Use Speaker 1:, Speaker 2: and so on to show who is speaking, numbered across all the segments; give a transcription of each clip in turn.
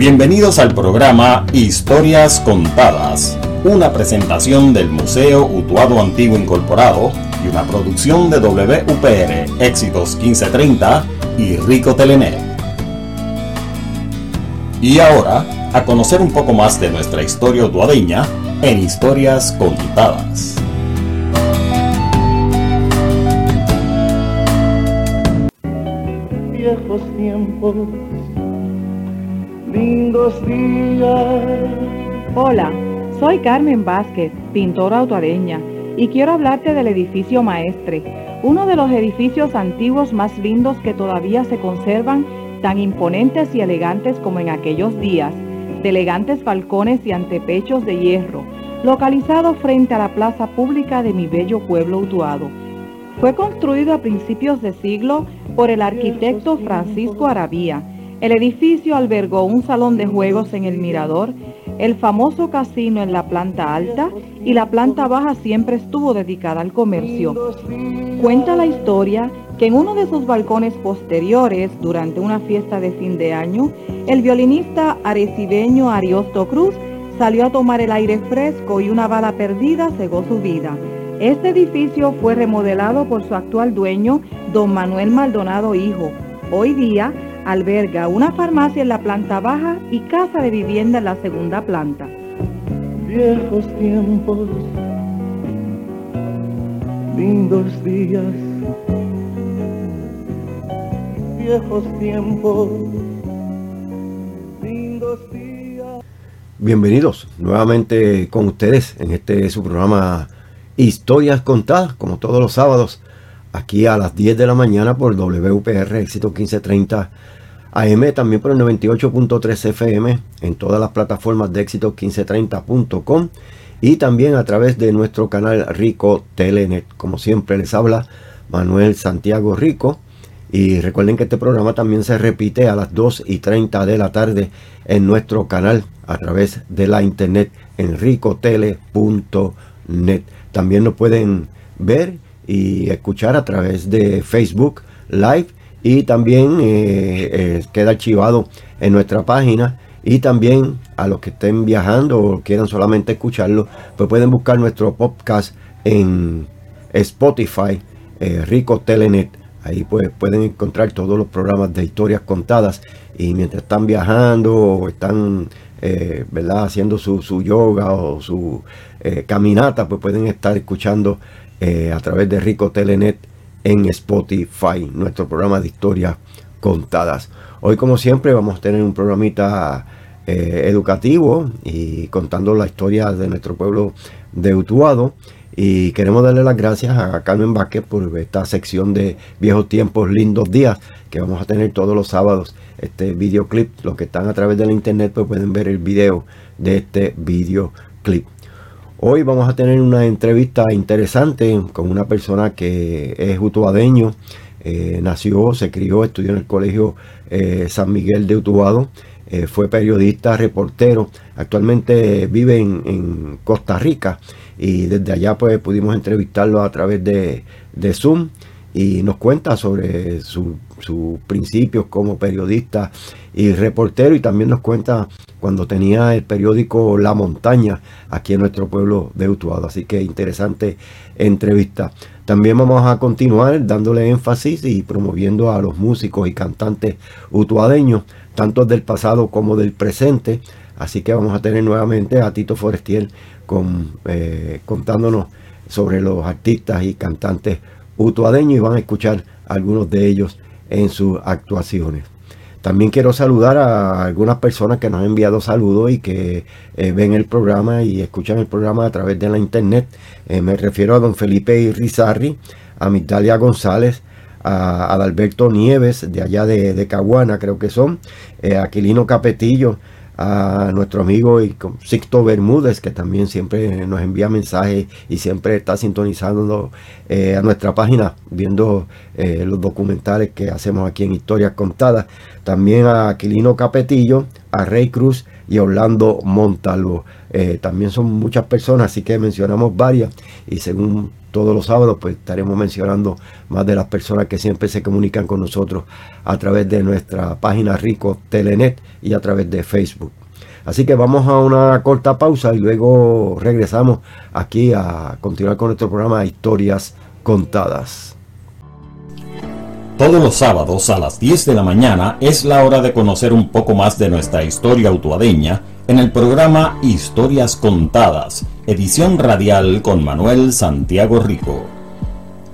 Speaker 1: Bienvenidos al programa Historias Contadas, una presentación del Museo Utuado Antiguo Incorporado y una producción de WPR Éxitos 1530 y Rico Telenet. Y ahora, a conocer un poco más de nuestra historia utuadeña en Historias Contadas.
Speaker 2: Viejos tiempos, lindos días.
Speaker 3: Hola, soy Carmen Vázquez, pintora autuadeña, y quiero hablarte del edificio Maestre, uno de los edificios antiguos más lindos que todavía se conservan, tan imponentes y elegantes como en aquellos días, de elegantes balcones y antepechos de hierro, localizado frente a la plaza pública de mi bello pueblo Utuado. Fue construido a principios de siglo por el arquitecto Francisco Arabía. El edificio albergó un salón de juegos en el mirador el famoso casino en la planta alta y la planta baja siempre estuvo dedicada al comercio. Cuenta la historia que en uno de sus balcones posteriores, durante una fiesta de fin de año, el violinista arecibeño Ariosto Cruz salió a tomar el aire fresco y una bala perdida cegó su vida. Este edificio fue remodelado por su actual dueño, don Manuel Maldonado Hijo. Hoy día alberga una farmacia en la planta baja y casa de vivienda en la segunda planta.
Speaker 2: Viejos tiempos, lindos días, viejos tiempos, lindos días.
Speaker 4: Bienvenidos nuevamente con ustedes en este su programa Historias Contadas, como todos los sábados aquí a las 10 de la mañana por WPR Éxito 1530 AM, también por el 98.3 FM en todas las plataformas de éxito 1530.com y también a través de nuestro canal Rico Telenet. Como siempre les habla Manuel Santiago Rico. Y recuerden que este programa también se repite a las 2 y 30 de la tarde en nuestro canal a través de la internet en ricotele.net. También nos pueden ver y escuchar a través de Facebook Live y también eh, eh, queda archivado en nuestra página y también a los que estén viajando o quieran solamente escucharlo pues pueden buscar nuestro podcast en Spotify eh, Rico Telenet ahí pues pueden encontrar todos los programas de historias contadas y mientras están viajando o están ¿verdad? haciendo su, su, yoga o su caminata pues pueden estar escuchando eh, a través de Rico Telenet en Spotify, nuestro programa de historias contadas. Hoy, como siempre, vamos a tener un programita eh, educativo y contando la historia de nuestro pueblo de Utuado. Y queremos darle las gracias a Carmen Vázquez por esta sección de viejos tiempos, lindos días que vamos a tener todos los sábados. Este videoclip, los que están a través de la internet, pues pueden ver el video de este videoclip. Hoy vamos a tener una entrevista interesante con una persona que es utuadeño, eh, nació, se crió, estudió en el colegio eh, San Miguel de Utuado, eh, fue periodista, reportero, actualmente vive en, Costa Rica y desde allá pues pudimos entrevistarlo a través de, de Zoom y nos cuenta sobre sus principios como periodista y reportero y también nos cuenta cuando tenía el periódico La Montaña aquí en nuestro pueblo de Utuado. Así que interesante entrevista. También vamos a continuar dándole énfasis y promoviendo a los músicos y cantantes utuadeños, tanto del pasado como del presente. Así que vamos a tener nuevamente a Tito Forestier con, eh, contándonos sobre los artistas y cantantes utuadeños y van a escuchar algunos de ellos en sus actuaciones. También quiero saludar a algunas personas que nos han enviado saludos y que eh, ven el programa y escuchan el programa a través de la internet. Eh, me refiero a don Felipe Rizarri, a Migdalia González, a Adalberto Nieves, de allá de, Caguana creo que son, eh, a Aquilino Capetillo, a nuestro amigo Sixto Bermúdez, que también siempre nos envía mensajes y siempre está sintonizando eh, a nuestra página, viendo eh, los documentales que hacemos aquí en Historias Contadas. También a Aquilino Capetillo, a Rey Cruz y a Orlando Montalvo. Eh, también son muchas personas, así que mencionamos varias y según todos los sábados pues estaremos mencionando más de las personas que siempre se comunican con nosotros a través de nuestra página Rico Telenet y a través de Facebook. Así que vamos a una corta pausa y luego regresamos aquí a continuar con nuestro programa Historias Contadas.
Speaker 1: Todos los sábados a las 10 de la mañana es la hora de conocer un poco más de nuestra historia utuadeña en el programa Historias Contadas, edición radial con Manuel Santiago Rico.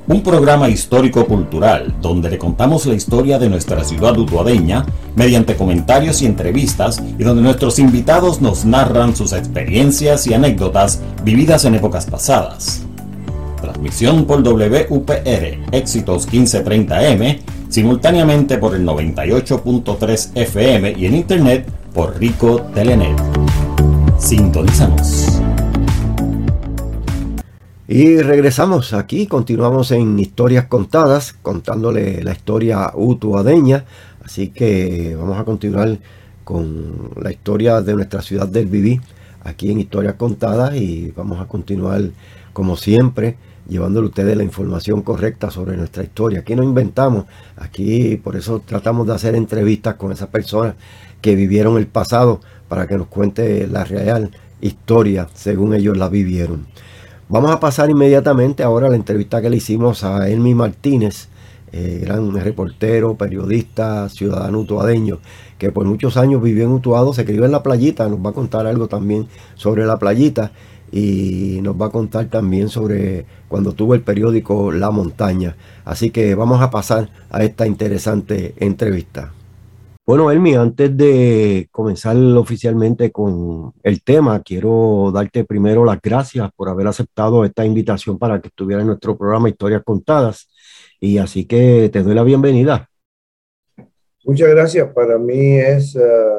Speaker 1: Un programa histórico-cultural donde le contamos la historia de nuestra ciudad utuadeña mediante comentarios y entrevistas y donde nuestros invitados nos narran sus experiencias y anécdotas vividas en épocas pasadas transmisión por WPR Éxitos 1530M, simultáneamente por el 98.3 FM y en internet por Rico Telenet. Sintonizamos.
Speaker 4: Y regresamos aquí, continuamos en historias contadas, contándole la historia utuadeña. Así que vamos a continuar con la historia de nuestra ciudad del Viví, aquí en Historias Contadas, y vamos a continuar como siempre llevándole ustedes la información correcta sobre nuestra historia. Aquí no inventamos, aquí por eso tratamos de hacer entrevistas con esas personas que vivieron el pasado para que nos cuente la real historia según ellos la vivieron. Vamos a pasar inmediatamente ahora a la entrevista que le hicimos a Elmi Martínez, eh, gran reportero, periodista, ciudadano utuadeño, que por muchos años vivió en Utuado, se crió en la playita, nos va a contar algo también sobre la playita y nos va a contar también sobre cuando tuvo el periódico La Montaña. Así que vamos a pasar a esta interesante entrevista. Bueno, Elmi, antes de comenzar oficialmente con el tema, quiero darte primero las gracias por haber aceptado esta invitación para que estuviera en nuestro programa Historias Contadas. Y así que te doy la bienvenida.
Speaker 5: Muchas gracias. Para mí es uh,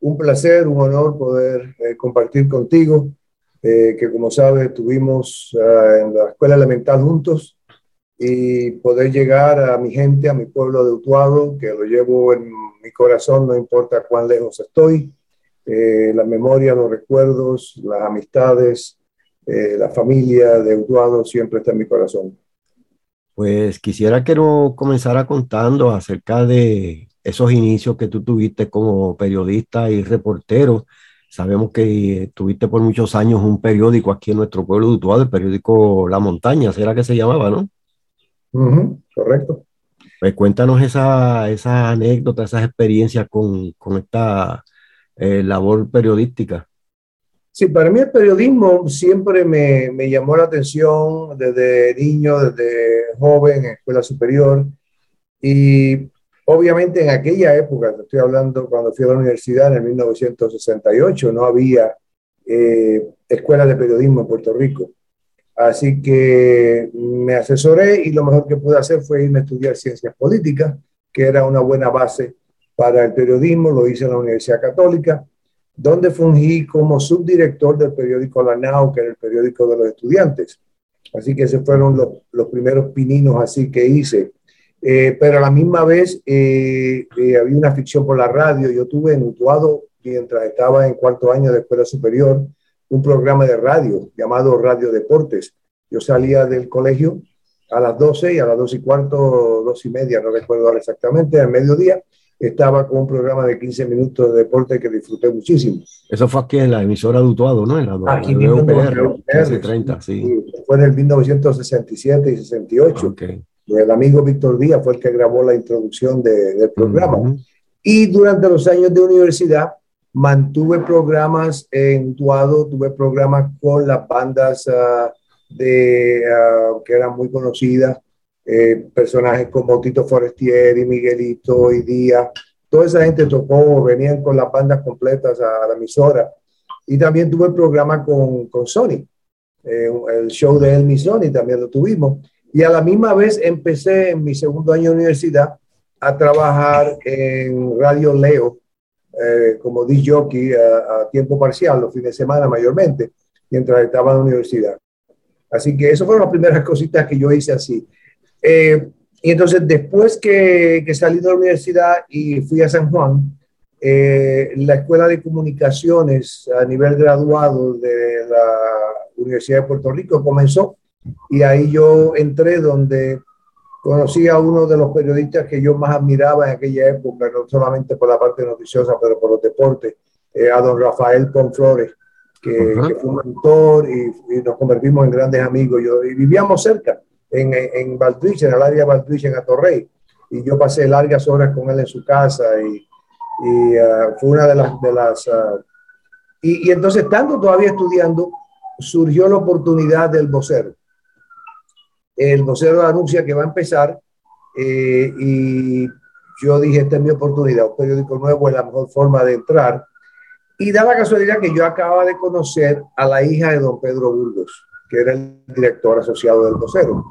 Speaker 5: un placer, un honor poder eh, compartir contigo eh, que como sabes estuvimos uh, en la escuela elemental juntos y poder llegar a mi gente, a mi pueblo de Utuado, que lo llevo en mi corazón, no importa cuán lejos estoy, eh, la memoria, los recuerdos, las amistades, eh, la familia de Utuado siempre está en mi corazón.
Speaker 4: Pues quisiera que nos comenzara contando acerca de esos inicios que tú tuviste como periodista y reportero Sabemos que tuviste por muchos años un periódico aquí en nuestro pueblo de Utuado, el periódico La Montaña, ¿será que se llamaba, no?
Speaker 5: correcto.
Speaker 4: Pues cuéntanos esa, esa anécdota, esas experiencias con, con esta eh, labor periodística.
Speaker 5: Sí, para mí el periodismo siempre me, me, llamó la atención desde niño, desde joven, en escuela superior. Y Obviamente en aquella época, estoy hablando cuando fui a la universidad en 1968, no había eh, escuela de periodismo en Puerto Rico. Así que me asesoré y lo mejor que pude hacer fue irme a estudiar ciencias políticas, que era una buena base para el periodismo. Lo hice en la Universidad Católica, donde fungí como subdirector del periódico La Nao, que era el periódico de los estudiantes. Así que esos fueron los primeros pininos así que hice eh, pero a la misma vez eh, eh, había una ficción por la radio. Yo tuve en Utuado, mientras estaba en cuarto año de escuela superior, un programa de radio llamado Radio Deportes. Yo salía del colegio a las 12 y a las 2 y cuarto, 2 y media, no recuerdo ahora exactamente, al mediodía, estaba con un programa de 15 minutos de deporte que disfruté muchísimo.
Speaker 4: Eso fue aquí en la emisora de Utuado, ¿no? En la
Speaker 5: aquí mismo, UPR, 30, sí. Fue en el 1967 y 68. Okay. El amigo Víctor Díaz fue el que grabó la introducción de, del programa. Y durante los años de universidad mantuve programas en Tuado, tuve programas con las bandas uh, de, uh, que eran muy conocidas, eh, personajes como Tito Forestieri, Miguelito y Díaz. Toda esa gente tocó, venían con las bandas completas a, la emisora. Y también tuve el programa con, con Sony, eh, el show de Elmi Sony también lo tuvimos. Y a la misma vez empecé en mi segundo año de universidad a trabajar en Radio Leo eh, como DJ jockey a, tiempo parcial, los fines de semana mayormente, mientras estaba en la universidad. Así que eso fueron las primeras cositas que yo hice así. Eh, y entonces después que, que, salí de la universidad y fui a San Juan, eh, la Escuela de Comunicaciones a nivel graduado de la Universidad de Puerto Rico comenzó y ahí yo entré donde conocí a uno de los periodistas que yo más admiraba en aquella época, no solamente por la parte noticiosa, pero por los deportes, eh, a don Rafael Ponflores, que, que fue un mentor y, y, nos convertimos en grandes amigos. Yo, y vivíamos cerca, en, en Valtrich, en el área de Valtrich, en Atorrey, y yo pasé largas horas con él en su casa y, y uh, fue una de las... De las uh, y, y entonces, estando todavía estudiando, surgió la oportunidad del vocero el vocero anuncia que va a empezar eh, y yo dije, esta es mi oportunidad, un periódico nuevo es la mejor forma de entrar. Y da la casualidad que yo acababa de conocer a la hija de don Pedro Burgos, que era el director asociado del vocero.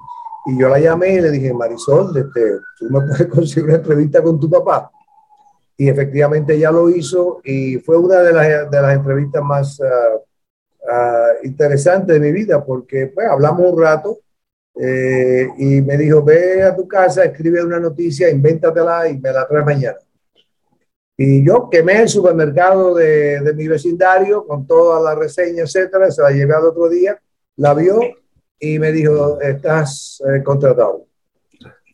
Speaker 5: Y yo la llamé y le dije, Marisol, este, tú me puedes conseguir una entrevista con tu papá. Y efectivamente ella lo hizo y fue una de las, de las entrevistas más uh, uh, interesantes de mi vida porque pues, hablamos un rato eh, y me dijo, ve a tu casa, escribe una noticia, invéntatela y me la traes mañana. Y yo quemé el supermercado de, de mi vecindario con toda la reseña, etcétera, se la llevé al otro día, la vio y me dijo, estás eh, contratado.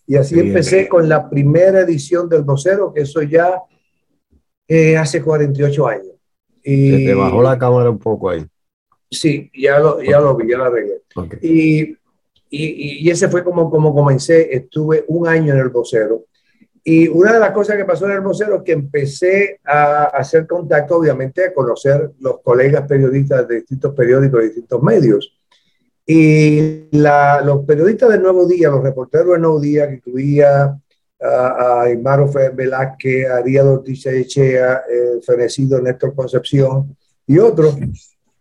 Speaker 5: Y así bien, empecé bien. con la primera edición del vocero, que eso ya eh, hace 48 años.
Speaker 4: Y, Se te bajó la cámara un poco ahí.
Speaker 5: Sí, ya lo, ya lo vi, ya lo arreglé. Okay. Y y, y, ese fue como, como comencé, estuve un año en el vocero. Y una de las cosas que pasó en el vocero es que empecé a hacer contacto, obviamente, a conocer los colegas periodistas de distintos periódicos, de distintos medios. Y la, los periodistas del Nuevo Día, los reporteros del Nuevo Día, que incluía a, Imaro Velázquez, a Ariel Ortiz Echea, el fenecido Néstor Concepción y otros,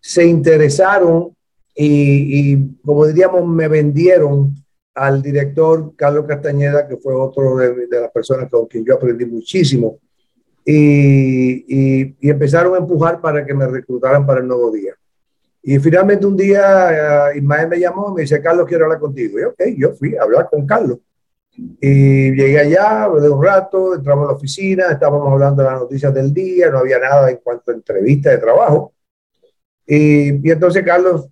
Speaker 5: se interesaron y, y, como diríamos, me vendieron al director Carlos Castañeda, que fue otro de, de las personas con quien yo aprendí muchísimo, y, y, y, empezaron a empujar para que me reclutaran para el nuevo día. Y finalmente un día uh, Ismael me llamó me dice, Carlos, quiero hablar contigo. Y ok, yo fui a hablar con Carlos. Y llegué allá, hablé un rato, entramos a la oficina, estábamos hablando de las noticias del día, no había nada en cuanto a entrevista de trabajo. Y, y entonces Carlos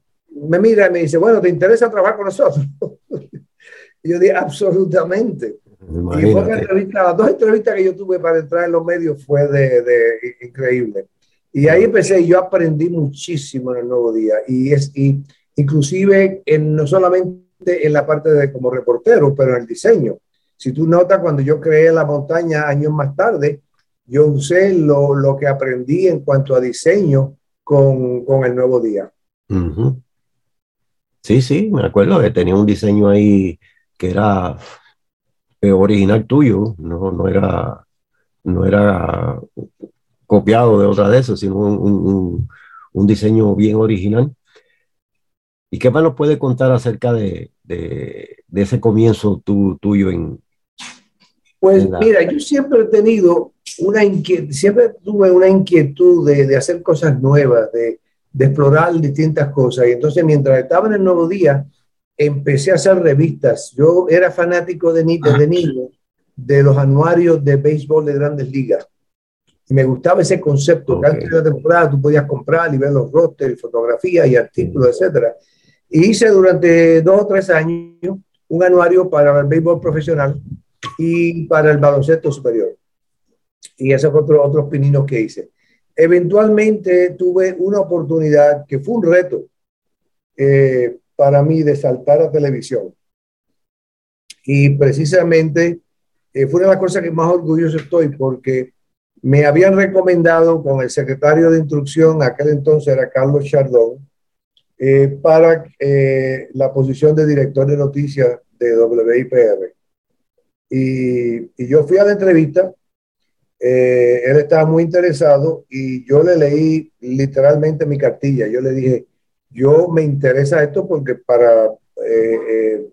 Speaker 5: me mira y me dice, bueno, ¿te interesa trabajar con nosotros? y yo dije, absolutamente. Imagínate. Y fue una entrevista, las dos entrevistas que yo tuve para entrar en los medios fue de, de increíble. Y ahí empecé, yo aprendí muchísimo en el nuevo día. Y es, y inclusive en, no solamente en la parte de como reportero, pero en el diseño. Si tú notas, cuando yo creé La Montaña años más tarde, yo usé lo, lo que aprendí en cuanto a diseño con, con el nuevo día.
Speaker 4: Uh -huh. Sí, sí, me acuerdo que tenía un diseño ahí que era original tuyo, no, no, era, no era copiado de otra de esas, sino un, un, un, diseño bien original. ¿Y qué más nos puede contar acerca de, de, de ese comienzo tu, tuyo en...
Speaker 5: Pues en la... mira, yo siempre he tenido una inquietud, siempre tuve una inquietud de, de hacer cosas nuevas, de, de explorar distintas cosas. Y entonces, mientras estaba en el Nuevo Día, empecé a hacer revistas. Yo era fanático de, desde ah. niño de los anuarios de béisbol de grandes ligas. Y me gustaba ese concepto, okay. que antes de la temporada tú podías comprar y ver los rosters, fotografías y artículos, etcétera. Y hice durante dos o tres años un anuario para el béisbol profesional y para el baloncesto superior. Y esos fue otro, otros pininos que hice eventualmente tuve una oportunidad que fue un reto eh, para mí de saltar a televisión. Y precisamente eh, fue una de las cosas que más orgulloso estoy porque me habían recomendado con el secretario de instrucción, aquel entonces era Carlos Chardón, eh, para la posición de director de noticias de WIPR. Y, y yo fui a la entrevista eh, él estaba muy interesado y yo le leí literalmente mi cartilla. Yo le dije, yo me interesa esto porque para eh, eh,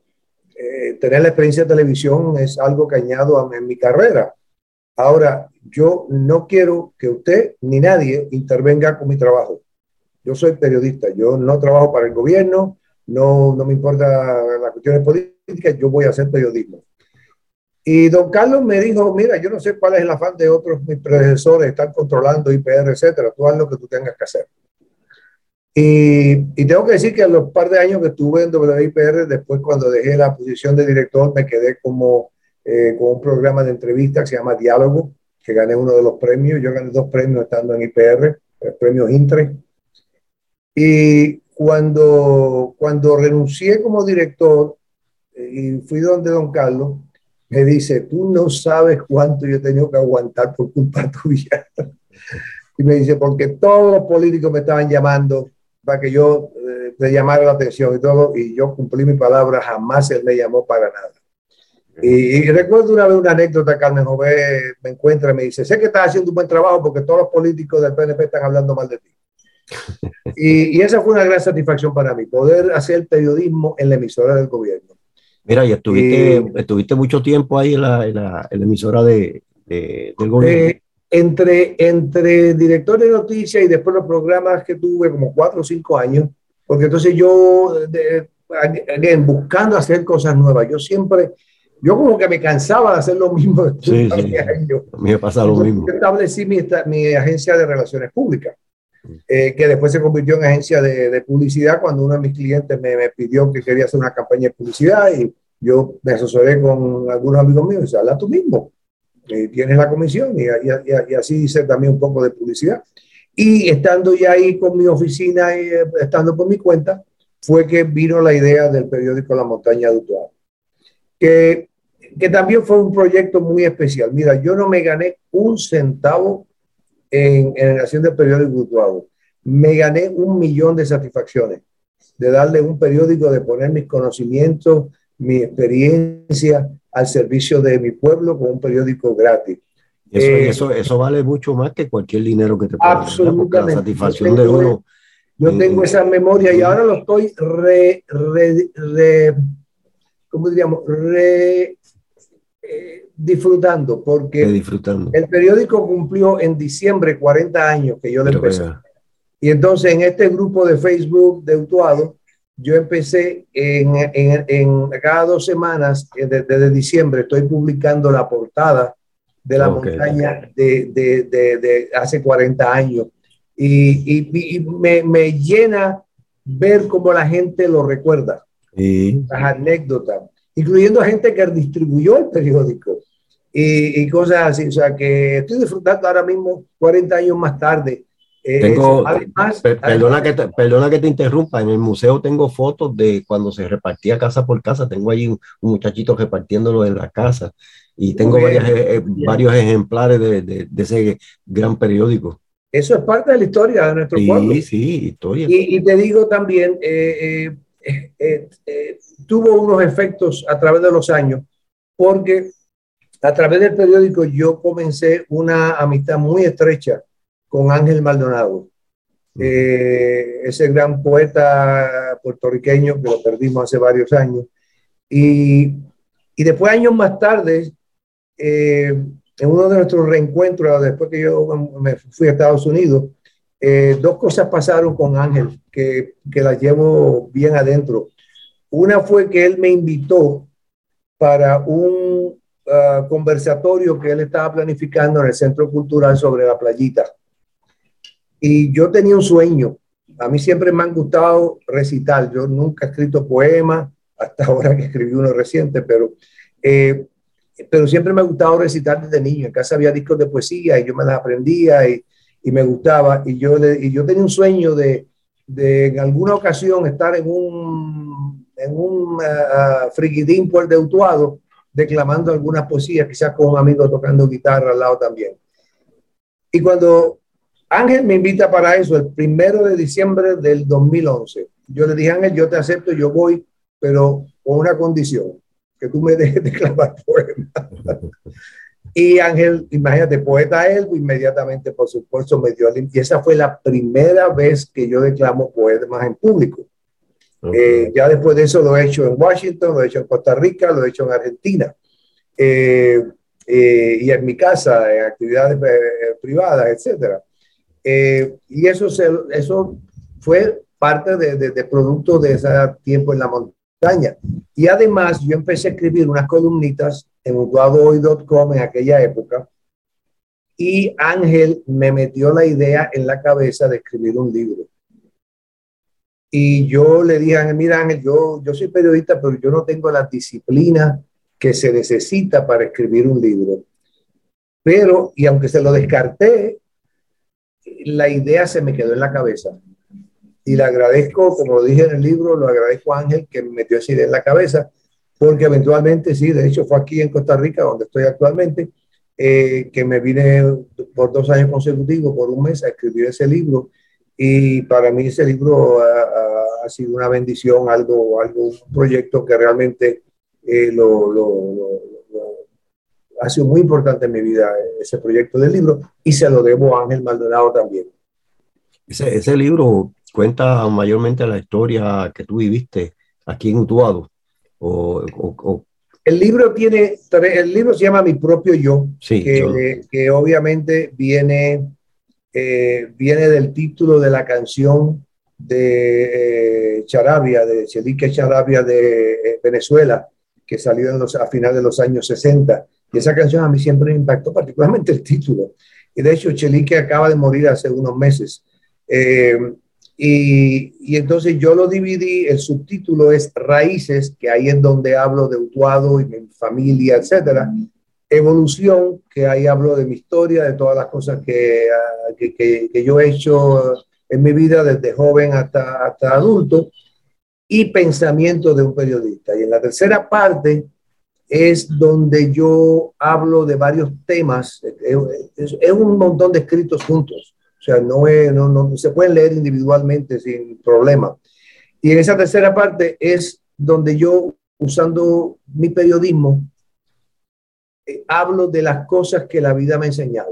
Speaker 5: eh tener la experiencia de televisión es algo que añado a, en mi carrera. Ahora, yo no quiero que usted ni nadie intervenga con mi trabajo. Yo soy periodista, yo no trabajo para el gobierno, no, no me importa las cuestiones políticas, yo voy a hacer periodismo. Y don Carlos me dijo, mira, yo no sé cuál es el afán de otros mis predecesores, están controlando IPR, etcétera, tú haz lo que tú tengas que hacer. Y, y, tengo que decir que en los par de años que estuve en WIPR, después cuando dejé la posición de director, me quedé como eh, con un programa de entrevista que se llama Diálogo, que gané uno de los premios. Yo gané dos premios estando en IPR, el premio Intre. Y cuando, cuando renuncié como director eh, y fui donde don Carlos, me dice, tú no sabes cuánto yo he tenido que aguantar por culpa tuya. y me dice, porque todos los políticos me estaban llamando para que yo eh, le llamara la atención y todo, y yo cumplí mi palabra, jamás él me llamó para nada. Y, recuerdo una vez una anécdota, Carmen Jové me encuentra y me dice, sé que estás haciendo un buen trabajo porque todos los políticos del PNP están hablando mal de ti. y, y, esa fue una gran satisfacción para mí, poder hacer periodismo en la emisora del gobierno.
Speaker 4: Mira, y estuviste, estuviste mucho tiempo ahí en la, en la, en la emisora de, de, del gobierno.
Speaker 5: Eh, entre, entre director de noticias y después los programas que tuve, como cuatro o cinco años, porque entonces yo, de, again, buscando hacer cosas nuevas, yo siempre, yo como que me cansaba de hacer lo mismo.
Speaker 4: Sí, sí. Años. A mí me pasa lo mismo.
Speaker 5: Yo establecí mi, mi agencia de relaciones públicas, eh, que después se convirtió en agencia de, de, publicidad cuando uno de mis clientes me, me, pidió que quería hacer una campaña de publicidad y yo me asesoré con algunos amigos míos y dice, habla tú mismo eh, tienes la comisión y, y, y, así hice también un poco de publicidad. Y estando ya ahí con mi oficina y eh, estando por mi cuenta, fue que vino la idea del periódico La Montaña de Utuado, que, que también fue un proyecto muy especial. Mira, yo no me gané un centavo en, en la nación del periódico Utuado. Me gané un millón de satisfacciones de darle un periódico, de poner mis conocimientos, mi experiencia, al servicio de mi pueblo con un periódico gratis.
Speaker 4: Eso, eh, eso, eso vale mucho más que cualquier dinero que te pueda
Speaker 5: Absolutamente.
Speaker 4: la satisfacción de uno.
Speaker 5: Yo eh, tengo esa memoria y ahora lo estoy re, re, re ¿cómo diríamos? Re, eh, disfrutando, porque
Speaker 4: disfrutando.
Speaker 5: el periódico cumplió en diciembre 40 años que yo le empecé. Y entonces en este grupo de Facebook de Utuado, yo empecé en, en, en, cada dos semanas, eh, desde de diciembre, estoy publicando la portada de la okay. montaña de, de, de, de, hace 40 años. Y, y, y me, me, llena ver cómo la gente lo recuerda,
Speaker 4: sí.
Speaker 5: las anécdotas, incluyendo gente que distribuyó el periódico y, y cosas así. O sea, que estoy disfrutando ahora mismo, 40 años más tarde,
Speaker 4: eh, tengo, además, per, perdona, además, que te, perdona que te interrumpa, en el museo tengo fotos de cuando se repartía casa por casa, tengo ahí un, un muchachito repartiéndolo en la casa y tengo varias, eh, varios ejemplares de, de, de, ese gran periódico.
Speaker 5: Eso es parte de la historia de nuestro
Speaker 4: sí,
Speaker 5: pueblo.
Speaker 4: Sí, sí, historia.
Speaker 5: Y, y, te digo también, eh, eh, tuvo unos efectos a través de los años, porque a través del periódico yo comencé una amistad muy estrecha con Ángel Maldonado, eh, ese gran poeta puertorriqueño que lo perdimos hace varios años. Y, y después, años más tarde, eh, en uno de nuestros reencuentros, después que yo me fui a Estados Unidos, eh, dos cosas pasaron con Ángel que, que las llevo bien adentro. Una fue que él me invitó para un uh, conversatorio que él estaba planificando en el Centro Cultural sobre la playita. Y yo tenía un sueño. A mí siempre me han gustado recitar. Yo nunca he escrito poemas, hasta ahora que escribí uno reciente, pero, eh, pero siempre me ha gustado recitar desde niño. En casa había discos de poesía y yo me las aprendía y, y me gustaba. Y yo, y yo tenía un sueño de, de en alguna ocasión estar en un, en un uh, friquidín por de Utuado declamando algunas poesías, quizás con un amigo tocando guitarra al lado también. Y cuando Ángel me invita para eso el primero de diciembre del 2011. Yo le dije, Ángel, yo te acepto, yo voy, pero con una condición, que tú me dejes declamar poemas. Y Ángel, imagínate, poeta él, inmediatamente, por supuesto, me dio el... Y esa fue la primera vez que yo declamo poemas en público. Okay. Eh, ya después de eso lo he hecho en Washington, lo he hecho en Costa Rica, lo he hecho en Argentina. Eh, eh, y en mi casa, en actividades eh, privadas, etcétera. Eh, y eso, se, eso fue parte de, de, de, producto de ese tiempo en la montaña. Y además yo empecé a escribir unas columnitas en mutuadohoy.com en aquella época y Ángel me metió la idea en la cabeza de escribir un libro. Y yo le dije mira Ángel, yo, yo soy periodista, pero yo no tengo la disciplina que se necesita para escribir un libro. Pero, y aunque se lo descarté, la idea se me quedó en la cabeza. Y le agradezco, como dije en el libro, lo agradezco a Ángel que me metió esa idea en la cabeza, porque eventualmente, sí, de hecho fue aquí en Costa Rica, donde estoy actualmente, eh, que me vine por dos años consecutivos, por un mes, a escribir ese libro. Y para mí ese libro ha, ha sido una bendición, algo, algo, un proyecto que realmente eh, lo, lo, lo, ha sido muy importante en mi vida, ese proyecto del libro, y se lo debo a Ángel Maldonado también.
Speaker 4: Ese, ese libro cuenta mayormente la historia que tú viviste aquí en Utuado. O, o, o,
Speaker 5: el libro tiene, el libro se llama Mi propio yo,
Speaker 4: Sí,
Speaker 5: que,
Speaker 4: yo-
Speaker 5: que obviamente viene, eh, viene del título de la canción de eh, Charabia, de Chelique Charabia de eh, Venezuela, que salió en los, a finales de los años 60. Y esa canción a mí siempre me impactó, particularmente el título. Y de hecho, Chelique acaba de morir hace unos meses. Eh, y, y entonces yo lo dividí, el subtítulo es Raíces, que ahí es donde hablo de Utuado y mi familia, etcétera. Evolución, que ahí hablo de mi historia, de todas las cosas que, ah, que, que- que yo he hecho en mi vida desde joven hasta, hasta adulto. Y pensamiento de un periodista. Y en la tercera parte es donde yo hablo de varios temas. Es- es un montón de escritos juntos. O sea, no, es, no, no se pueden leer individualmente sin problema. Y en esa tercera parte es donde yo, usando mi periodismo, eh, hablo de las cosas que la vida me ha enseñado.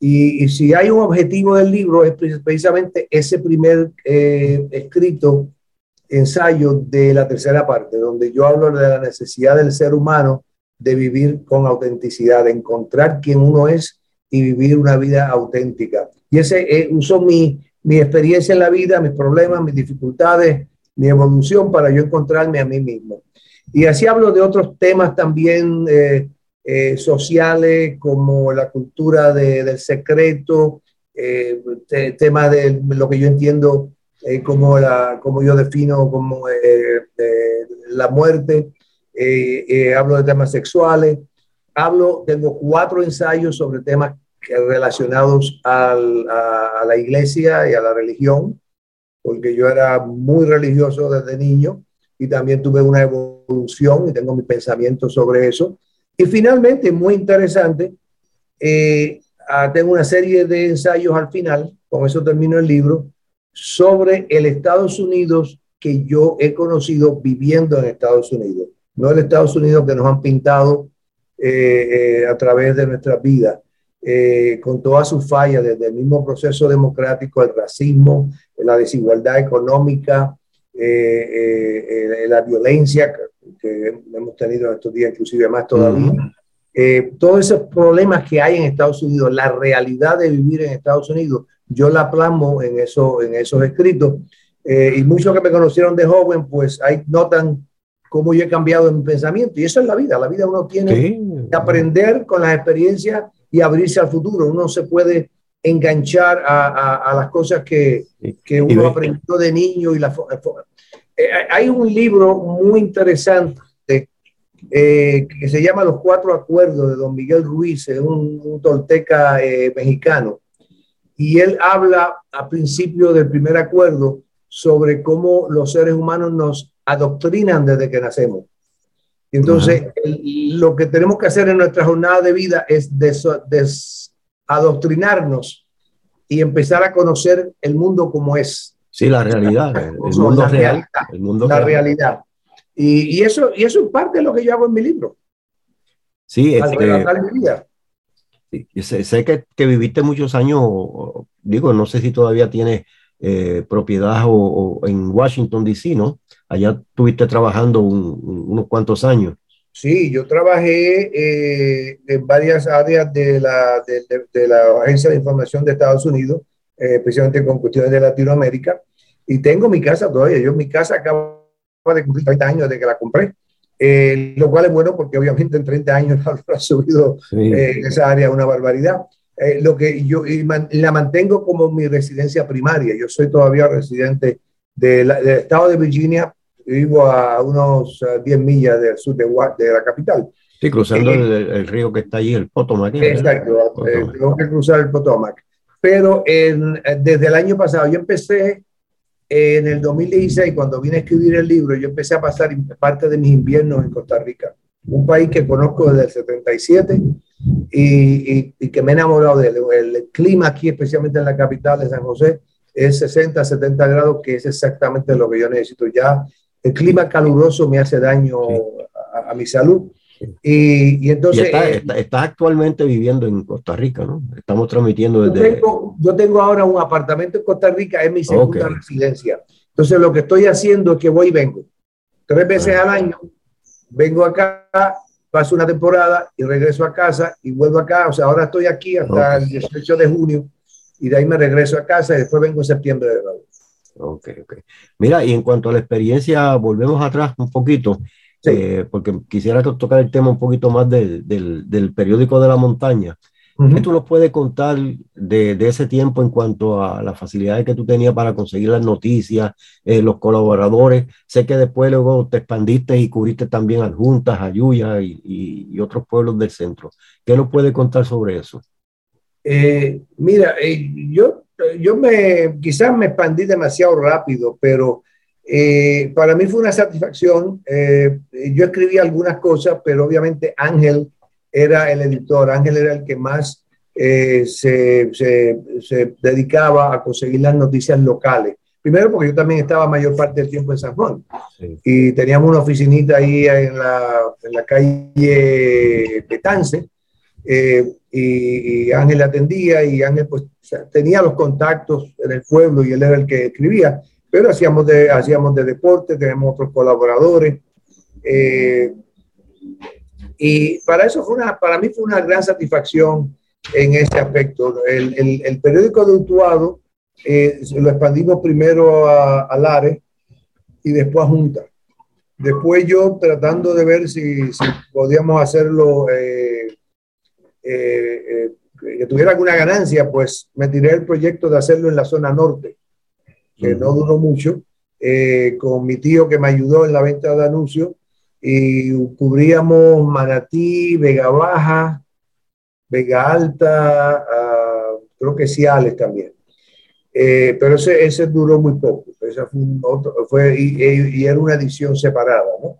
Speaker 5: Y, y si hay un objetivo del libro es pre- precisamente ese primer eh, escrito, ensayo de la tercera parte, donde yo hablo de la necesidad del ser humano de vivir con autenticidad, de encontrar quién uno es y vivir una vida auténtica. Y ese eh, uso mi, mi experiencia en la vida, mis problemas, mis dificultades, mi evolución para yo encontrarme a mí mismo. Y así hablo de otros temas también eh, eh, sociales, como la cultura de, del secreto, eh, te, tema de lo que yo entiendo eh, como, la, como yo defino como eh, eh, la muerte, hablo de temas sexuales, hablo, tengo cuatro ensayos sobre temas relacionados a, la iglesia y a la religión, porque yo era muy religioso desde niño y también tuve una evolución y tengo mis pensamientos sobre eso. Y finalmente, muy interesante, eh, ah, tengo una serie de ensayos al final, con eso termino el libro, sobre el Estados Unidos que yo he conocido viviendo en Estados Unidos, no el Estados Unidos que nos han pintado eh, eh, a través de nuestra vida, eh, con todas sus fallas, desde el mismo proceso democrático, el racismo, la desigualdad económica, eh, eh, eh, la violencia que, hemos tenido en estos días, inclusive más todavía.
Speaker 4: Ujú.
Speaker 5: Eh, todos esos problemas que hay en Estados Unidos, la realidad de vivir en Estados Unidos, yo la plasmo en, eso, en esos escritos. Eh, y muchos que me conocieron de joven, pues ahí notan cómo yo he cambiado en mi pensamiento. Y eso es la vida. La vida uno tiene
Speaker 4: Sí.
Speaker 5: que aprender con las experiencias y abrirse al futuro. Uno se puede enganchar a, a- a las cosas que, que uno aprendió de niño. Y la, fo- Eh, hay un libro muy interesante eh, que se llama Los Cuatro Acuerdos de Don Miguel Ruiz, es un, un tolteca eh, mexicano. Y él habla a principio del primer acuerdo sobre cómo los seres humanos nos adoctrinan desde que nacemos. Y entonces, el- lo que tenemos que hacer en nuestra jornada de vida es deso- desadoctrinarnos y empezar a conocer el mundo como es,
Speaker 4: Sí, la realidad, el, el mundo
Speaker 5: la
Speaker 4: real.
Speaker 5: realidad,
Speaker 4: El mundo
Speaker 5: la
Speaker 4: real.
Speaker 5: realidad. Y, y eso, y eso es parte de lo que yo hago en mi libro,
Speaker 4: Sí, este,
Speaker 5: mi vida.
Speaker 4: sé, sé que, que viviste muchos años, digo, no sé si todavía tienes eh, propiedad o, o en Washington, D.C., ¿no? Allá estuviste trabajando un- un- unos cuantos años.
Speaker 5: Sí, yo trabajé eh, en varias áreas de la, de, de- de la Agencia de Información de Estados Unidos, eh, especialmente con cuestiones de Latinoamérica, y tengo mi casa todavía. Yo mi casa acaba de cumplir 30 años desde que la compré. eh, lo cual es bueno porque obviamente en 30 años ha subido
Speaker 4: Sí.
Speaker 5: en esa área una barbaridad. Eh, lo que yo y man- la mantengo como mi residencia primaria. Yo soy todavía residente de la- del estado de Virginia, vivo a unos eh, 10 millas del sur de, de la capital.
Speaker 4: Sí, cruzando
Speaker 5: Eh,
Speaker 4: el, el río que está allí, el Potomac. ¿eh?
Speaker 5: Exacto, eh, tengo que cruzar el Potomac. Pero en- eh, desde el año pasado, yo empecé en el 2016, cuando vine a escribir el libro, yo empecé a pasar parte de mis inviernos en Costa Rica, un país que conozco desde el 77 y, y- y que me he enamorado de él. El clima aquí, especialmente en la capital de San José, es 60, 70 grados, que es exactamente lo que yo necesito. Ya el clima caluroso me hace daño a, a mi salud. Y, y
Speaker 4: Y
Speaker 5: entonces...
Speaker 4: está,
Speaker 5: eh,
Speaker 4: está- actualmente viviendo en Costa Rica, ¿no? Estamos transmitiendo
Speaker 5: Yo
Speaker 4: desde...
Speaker 5: tengo, yo tengo ahora un apartamento en Costa Rica, es mi segunda
Speaker 4: Ok.
Speaker 5: residencia. Entonces lo que estoy haciendo es que voy y vengo. Tres veces
Speaker 4: Ah.
Speaker 5: al año, vengo acá, paso una temporada y regreso a casa y vuelvo acá. O sea, ahora estoy aquí hasta
Speaker 4: Ok.
Speaker 5: el 18 de junio y de ahí me regreso a casa y después vengo en septiembre de nuevo.
Speaker 4: Ok, ok. Mira, y en cuanto a la experiencia, volvemos atrás un poquito,
Speaker 5: Sí.
Speaker 4: eh, porque quisiera to- tocar el tema un poquito más del, del, del periódico de la montaña. ¿Qué
Speaker 5: Ujú.
Speaker 4: tú nos puedes contar de, de ese tiempo en cuanto a las facilidades que tú tenías para conseguir las noticias, eh, los colaboradores? Sé que después luego te expandiste y cubriste también adjuntas, Ayuya y, y, y otros pueblos del centro. ¿Qué nos puedes contar sobre eso?
Speaker 5: Eh, mira, eh, yo, yo me, quizás me expandí demasiado rápido, pero eh, para mí fue una satisfacción. Yo escribí algunas cosas, pero obviamente Ángel era el editor, Ángel era el que más eh, se, se, se dedicaba a conseguir las noticias locales. Primero porque yo también estaba mayor parte del tiempo en San Juan
Speaker 4: Sí.
Speaker 5: y teníamos una oficinita ahí en la, en la calle Petance eh, y, y Ángel atendía y Ángel pues o sea, tenía los contactos en el pueblo y él era el que escribía, pero hacíamos de, hacíamos de deporte, tenemos otros colaboradores. eh, y para eso fue una, para mí fue una gran satisfacción en ese aspecto. El, el, el periódico de Utuado eh, lo expandimos primero a, a Lares y después a Junta. Después yo tratando de ver si, si podíamos hacerlo, eh, eh, eh, que tuviera alguna ganancia, pues me tiré el proyecto de hacerlo en la zona norte, que no duró mucho, eh, con mi tío que me ayudó en la venta de anuncios y cubríamos Manatí, Vega Baja, Vega Alta, ah, creo que Ciales también. Eh, pero ese, ese duró muy poco. Esa fue un otro, fue, y, y- era una edición separada, ¿no?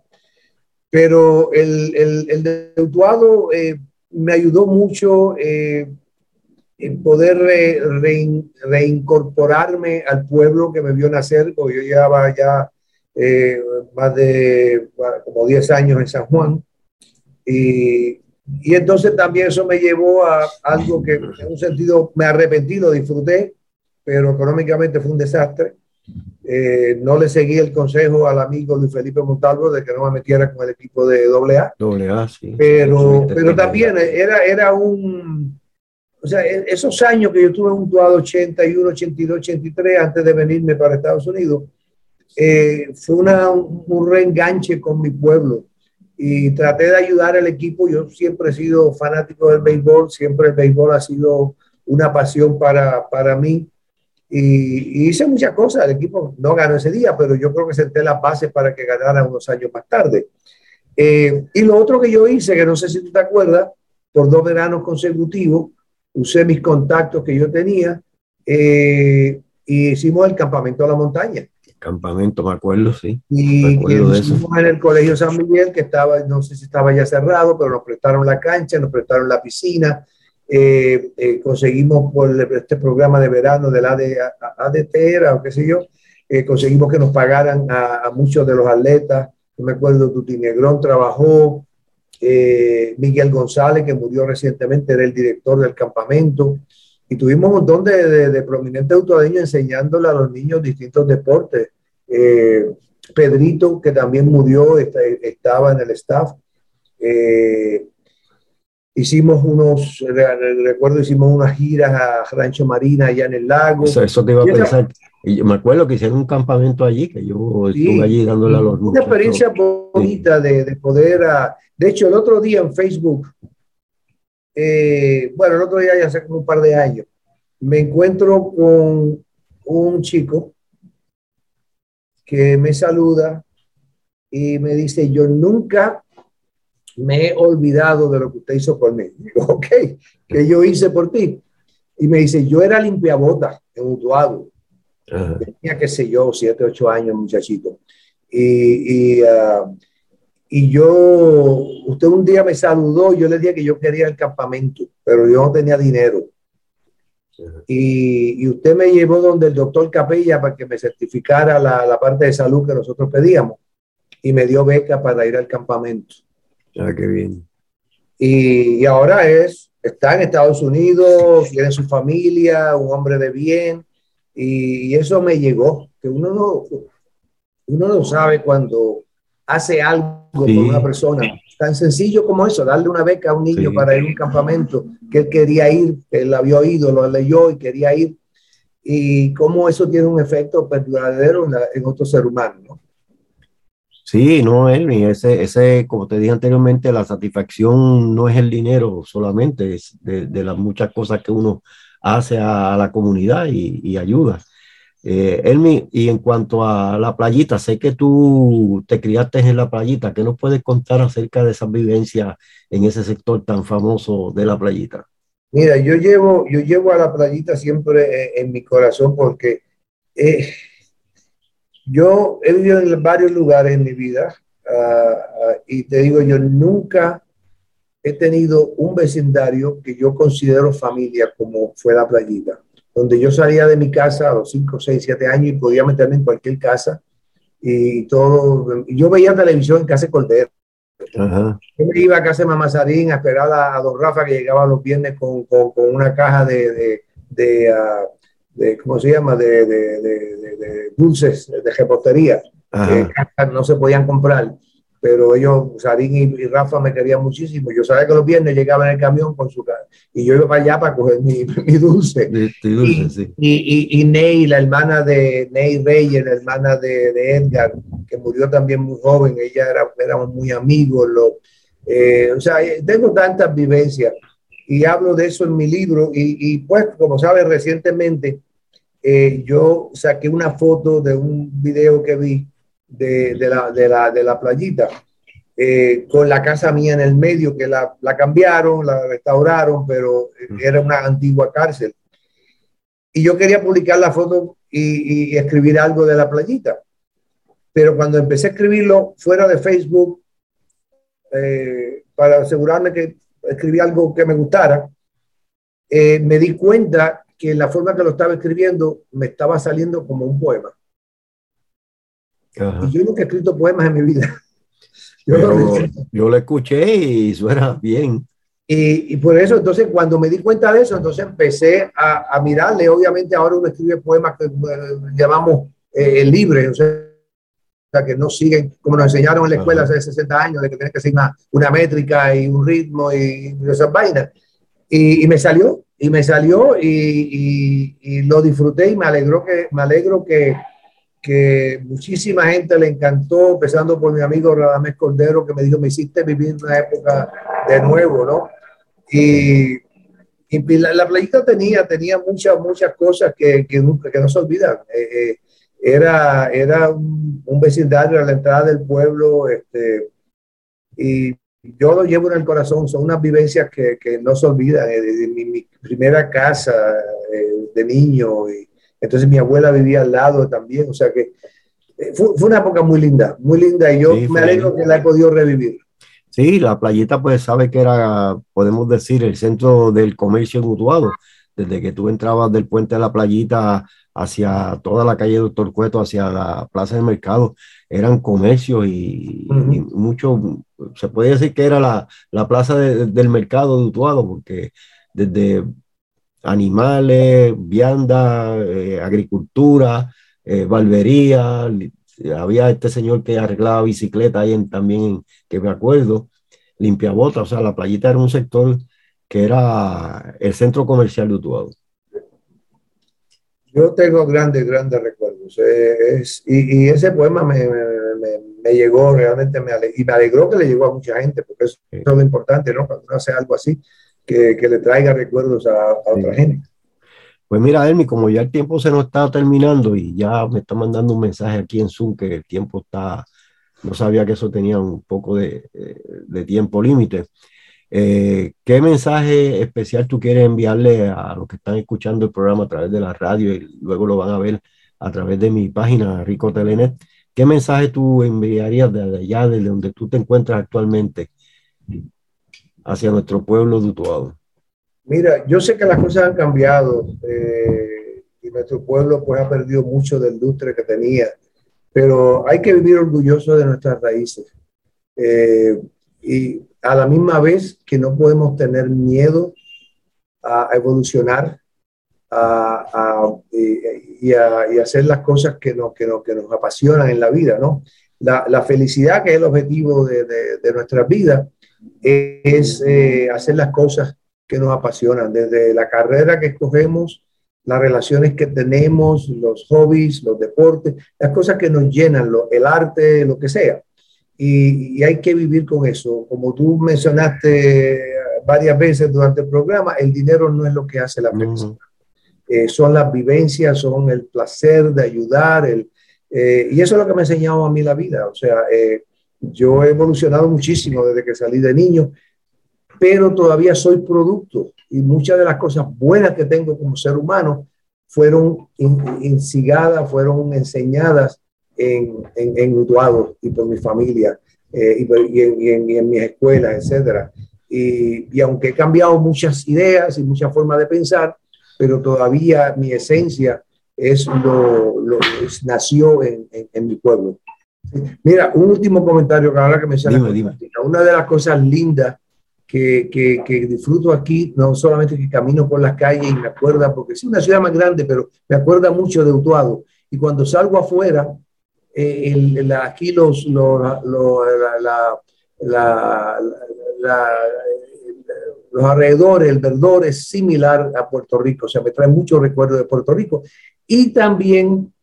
Speaker 5: Pero el, el, el de Utuado eh, me ayudó mucho eh, en poder re- rein- reincorporarme al pueblo que me vio nacer, porque yo llevaba ya eh, más de como 10 años en San Juan. Y, y entonces también eso me llevó a algo que en un sentido me arrepentí, lo disfruté, pero económicamente fue un desastre. Eh, no le seguí el consejo al amigo Luis Felipe Montalvo de que no me metiera con el equipo de AA,
Speaker 4: Doble A, sí.
Speaker 5: pero,
Speaker 4: Subiste
Speaker 5: pero también era, era un, o sea, e- esos años que yo tuve un tuado 81, 82, 83 antes de venirme para Estados Unidos, eh, fue una, un, reenganche con mi pueblo y traté de ayudar al equipo. Yo siempre he sido fanático del béisbol, siempre el béisbol ha sido una pasión para, para mí. Y, y hice muchas cosas. El equipo no ganó ese día, pero yo creo que senté las bases para que ganara unos años más tarde. Eh, y lo otro que yo hice, que no sé si tú te acuerdas, por dos veranos consecutivos, usé mis contactos que yo tenía eh, y hicimos el campamento a la montaña.
Speaker 4: Campamento, me acuerdo, sí.
Speaker 5: Y en el Colegio San Miguel, que estaba, no sé si estaba ya cerrado, pero nos prestaron la cancha, nos prestaron la piscina. eh, eh, conseguimos por este programa de verano del AD, ADT, era, o qué sé yo, eh, conseguimos que nos pagaran a, a muchos de los atletas. Yo me acuerdo, Tuti Negrón trabajó, Miguel González, que murió recientemente, era el director del campamento. Y tuvimos un montón de, de, de prominentes autoadeños enseñándole a los niños distintos deportes. Eh, Pedrito, que también murió, está- estaba en el staff. Eh, hicimos unos, re- recuerdo, hicimos unas giras a Rancho Marina allá en el lago.
Speaker 4: Eso, eso te iba a
Speaker 5: Y
Speaker 4: pensar. Y yo me acuerdo que hicieron un campamento allí, que yo
Speaker 5: Sí,
Speaker 4: estuve allí dándole a los
Speaker 5: Una
Speaker 4: muchachos.
Speaker 5: experiencia bonita de, de poder. ah, de hecho, el otro día en Facebook, eh, bueno, el otro día ya hace como un par de años, me encuentro con un chico que me saluda y me dice: Yo nunca me he olvidado de lo que usted hizo por mí. Digo, ok, que yo hice por ti. Y me dice: Yo era limpiabotas en Utuado
Speaker 4: Ajá.
Speaker 5: tenía, qué sé yo, siete, ocho años, muchachito. Y, y, ah, y yo, usted un día me saludó, yo le dije que yo quería el campamento, pero yo no tenía dinero. Y, y usted me llevó donde el doctor Capella para que me certificara la, la parte de salud que nosotros pedíamos y me dio beca para ir al campamento.
Speaker 4: Ah, qué bien.
Speaker 5: Y, y ahora es, está en Estados Unidos, tiene su familia, un hombre de bien, y, y eso me llegó, que uno no, uno no sabe cuando hace algo
Speaker 4: Sí.
Speaker 5: por una persona, tan sencillo como eso, darle una beca a un niño
Speaker 4: Sí.
Speaker 5: para ir a un campamento, que él quería ir, que él había oído, lo leyó y quería ir, y cómo eso tiene un efecto duradero en, la- en otro ser humano. ¿no?
Speaker 4: Sí, no, Elmi, ese, ese, como te dije anteriormente, la satisfacción no es el dinero solamente, es de, de las muchas cosas que uno hace a, la comunidad y, y ayuda. Eh, Elmi, y en cuanto a la playita, sé que tú te criaste en la playita, ¿qué nos puedes contar acerca de esas vivencias en ese sector tan famoso de la playita?
Speaker 5: Mira, yo llevo, yo llevo a la playita siempre eh, en mi corazón porque eh, yo he vivido en varios lugares en mi vida ah, y te digo, yo nunca he tenido un vecindario que yo considero familia como fue la playita, donde yo salía de mi casa a los 5, 6, 7 años y podía meterme en cualquier casa y todo. Yo veía televisión en casa de Cordero.
Speaker 4: Ajá,
Speaker 5: Yo me iba a casa de Mamá Sarín a esperar a, a don Rafa que llegaba los viernes con, con, con una caja de, de, de, ah, de- ¿cómo se llama? De, dulces, de repostería, que no se podían comprar. Pero ellos, Sarín y, y Rafa me querían muchísimo. Yo sabía que los viernes llegaba en el camión con su casa y yo iba para allá para coger mi, mi dulce.
Speaker 4: de- de dulce, sí.
Speaker 5: Y, y, y Ney, la hermana de Ney Reyes, la hermana de, de Edgar, que murió también muy joven, ella era, éramos muy amigos. Lo, eh, o sea, eh, tengo tantas vivencias y hablo de eso en mi libro. Y, y pues, como sabes, recientemente eh, yo saqué una foto de un video que vi de, de, la, de, la, de la playita. eh, con la casa mía en el medio, que la, la cambiaron, la restauraron, pero era una antigua cárcel y yo quería publicar la foto y, y escribir algo de la playita. Pero cuando empecé a escribirlo fuera de Facebook, eh, para asegurarme que escribí algo que me gustara, eh, me di cuenta que la forma que lo estaba escribiendo me estaba saliendo como un poema.
Speaker 4: Ajá.
Speaker 5: Y yo nunca he escrito poemas en mi vida. Yo no-
Speaker 4: yo lo escuché y suena bien.
Speaker 5: Y, y por eso, entonces, cuando me di cuenta de eso, entonces empecé a, a mirarle. Obviamente, ahora uno escribe poemas que eh, llamamos eh, libres, o sea, que no siguen, como nos enseñaron en la escuela
Speaker 4: Ajá.
Speaker 5: hace 60 años, de que tiene que seguir una, una métrica y un ritmo y esas vainas. Y, y me salió, y me salió, y, y- y lo disfruté y me alegró que, me alegro que, que muchísima gente le encantó, empezando por mi amigo Radamés Cordero, que me dijo, me hiciste vivir una época de nuevo, ¿no? Y, y la, la playita tenía, tenía muchas, muchas cosas que, que, nunca- que no se olvidan. Eh, eh, era, era un, vecindario a la entrada del pueblo, este, y yo lo llevo en el corazón, son unas vivencias que, que no se olvidan. eh, de, mi, mi primera casa de niño, y entonces mi abuela vivía al lado también, o sea que eh, fue, fue una época muy linda, muy linda, y yo
Speaker 4: Sí,
Speaker 5: me alegro que la he podido revivir.
Speaker 4: Sí, la playita pues sabe que era, podemos decir, el centro del comercio en Utuado. Desde que tú entrabas del puente de la playita hacia toda la calle Doctor Cueto, hacia la plaza del mercado, eran comercios y,
Speaker 5: Ujú.
Speaker 4: y mucho, se puede decir que era la, la plaza de- del mercado de Utuado, porque desde animales, vianda, eh, agricultura, eh, barbería, había este señor que arreglaba bicicleta ahí en- también, que me acuerdo, limpiabota, o sea, la playita era un sector que era el centro comercial de Utuado.
Speaker 5: Yo tengo grandes, grandes recuerdos. Eh, es, y, y, ese poema me, me, me, llegó, realmente me alegró, y me alegró que le llegó a mucha gente, porque eso es lo importante, ¿no? Cuando uno hace algo así, que, que le traiga recuerdos a, a otra sí. gente.
Speaker 4: Pues mira, Elmi, como ya el tiempo se nos está terminando y ya me está mandando un mensaje aquí en Zoom que el tiempo está, no sabía que eso tenía un poco de, de tiempo límite. Eh, ¿Qué mensaje especial tú quieres enviarle a los que están escuchando el programa a través de la radio y luego lo van a ver a través de mi página Rico Telenet? ¿Qué mensaje tú enviarías desde allá, desde donde tú te encuentras actualmente, hacia nuestro pueblo de?
Speaker 5: Mira, yo sé que las cosas han cambiado eh, y nuestro pueblo pues ha perdido mucho del lustre que tenía, pero hay que vivir orgulloso de nuestras raíces. Eh, y a la misma vez que no podemos tener miedo a evolucionar a, y, a, hacer las cosas que nos, que, nos, que nos apasionan en la vida, ¿no? La, la felicidad, que es el objetivo de, de, de nuestra vida, es eh, hacer las cosas que nos apasionan, desde la carrera que escogemos, las relaciones que tenemos, los hobbies, los deportes, las cosas que nos llenan, lo, el arte, lo que sea y, y, hay que vivir con eso. Como tú mencionaste varias veces durante el programa, el dinero no es lo que hace la felicidad. Uh -huh. eh, son las vivencias, son el placer de ayudar, el, eh, y eso es lo que me ha enseñado a mí la vida. O sea, eh, yo he evolucionado muchísimo desde que salí de niño, pero todavía soy producto y muchas de las cosas buenas que tengo como ser humano fueron insigadas, fueron enseñadas en, en, en Utuado y por mi familia eh, y, en, y, y, mis escuelas. Y, y, aunque he cambiado muchas ideas y muchas formas de pensar, pero todavía mi esencia es lo, lo es, nació en, mi pueblo. Mira, un último comentario que ahora que me sale. Dime, dime. Una de las cosas lindas que, que, que, disfruto aquí, no solamente que camino por las calles y me acuerda, porque es una ciudad más grande, pero me acuerda mucho de Utuado. Y cuando salgo afuera, eh, el, aquí los, los, los, la, la, los alrededores, el verdor es similar a Puerto Rico, o sea, me trae muchos recuerdos de Puerto Rico. Y también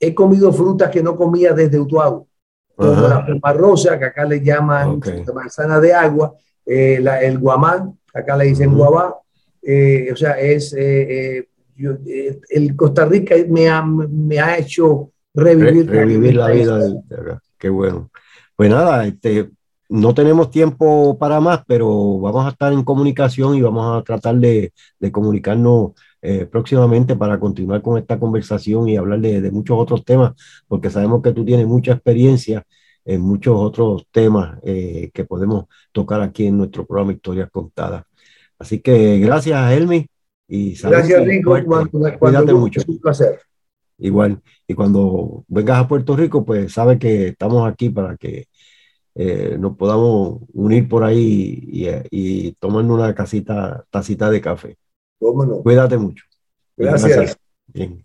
Speaker 5: he comido frutas que no comía desde Utuado, como la pepa rosa, que acá le llaman okay. manzana de agua, eh, la, el guamán, acá le dicen uh -huh. guabá, eh, o sea, es, eh, yo, el Costa Rica me ha, me ha hecho revivir,
Speaker 4: Re, revivir la vida de, de, qué bueno pues nada este no tenemos tiempo para más pero vamos a estar en comunicación y vamos a tratar de, de comunicarnos eh, próximamente para continuar con esta conversación y hablar de, de, muchos otros temas porque sabemos que tú tienes mucha experiencia en muchos otros temas eh, que podemos tocar aquí en nuestro programa Historias Contadas así que gracias Helmi y
Speaker 5: gracias Rico
Speaker 4: cuídate mucho
Speaker 5: es un placer
Speaker 4: igual. Y cuando vengas a Puerto Rico, pues sabe que estamos aquí para que eh, nos podamos unir por ahí y, y tomarnos una casita, tacita de café.
Speaker 5: ¿Cómo no?
Speaker 4: Cuídate mucho.
Speaker 5: Gracias. Gracias.
Speaker 4: Bien.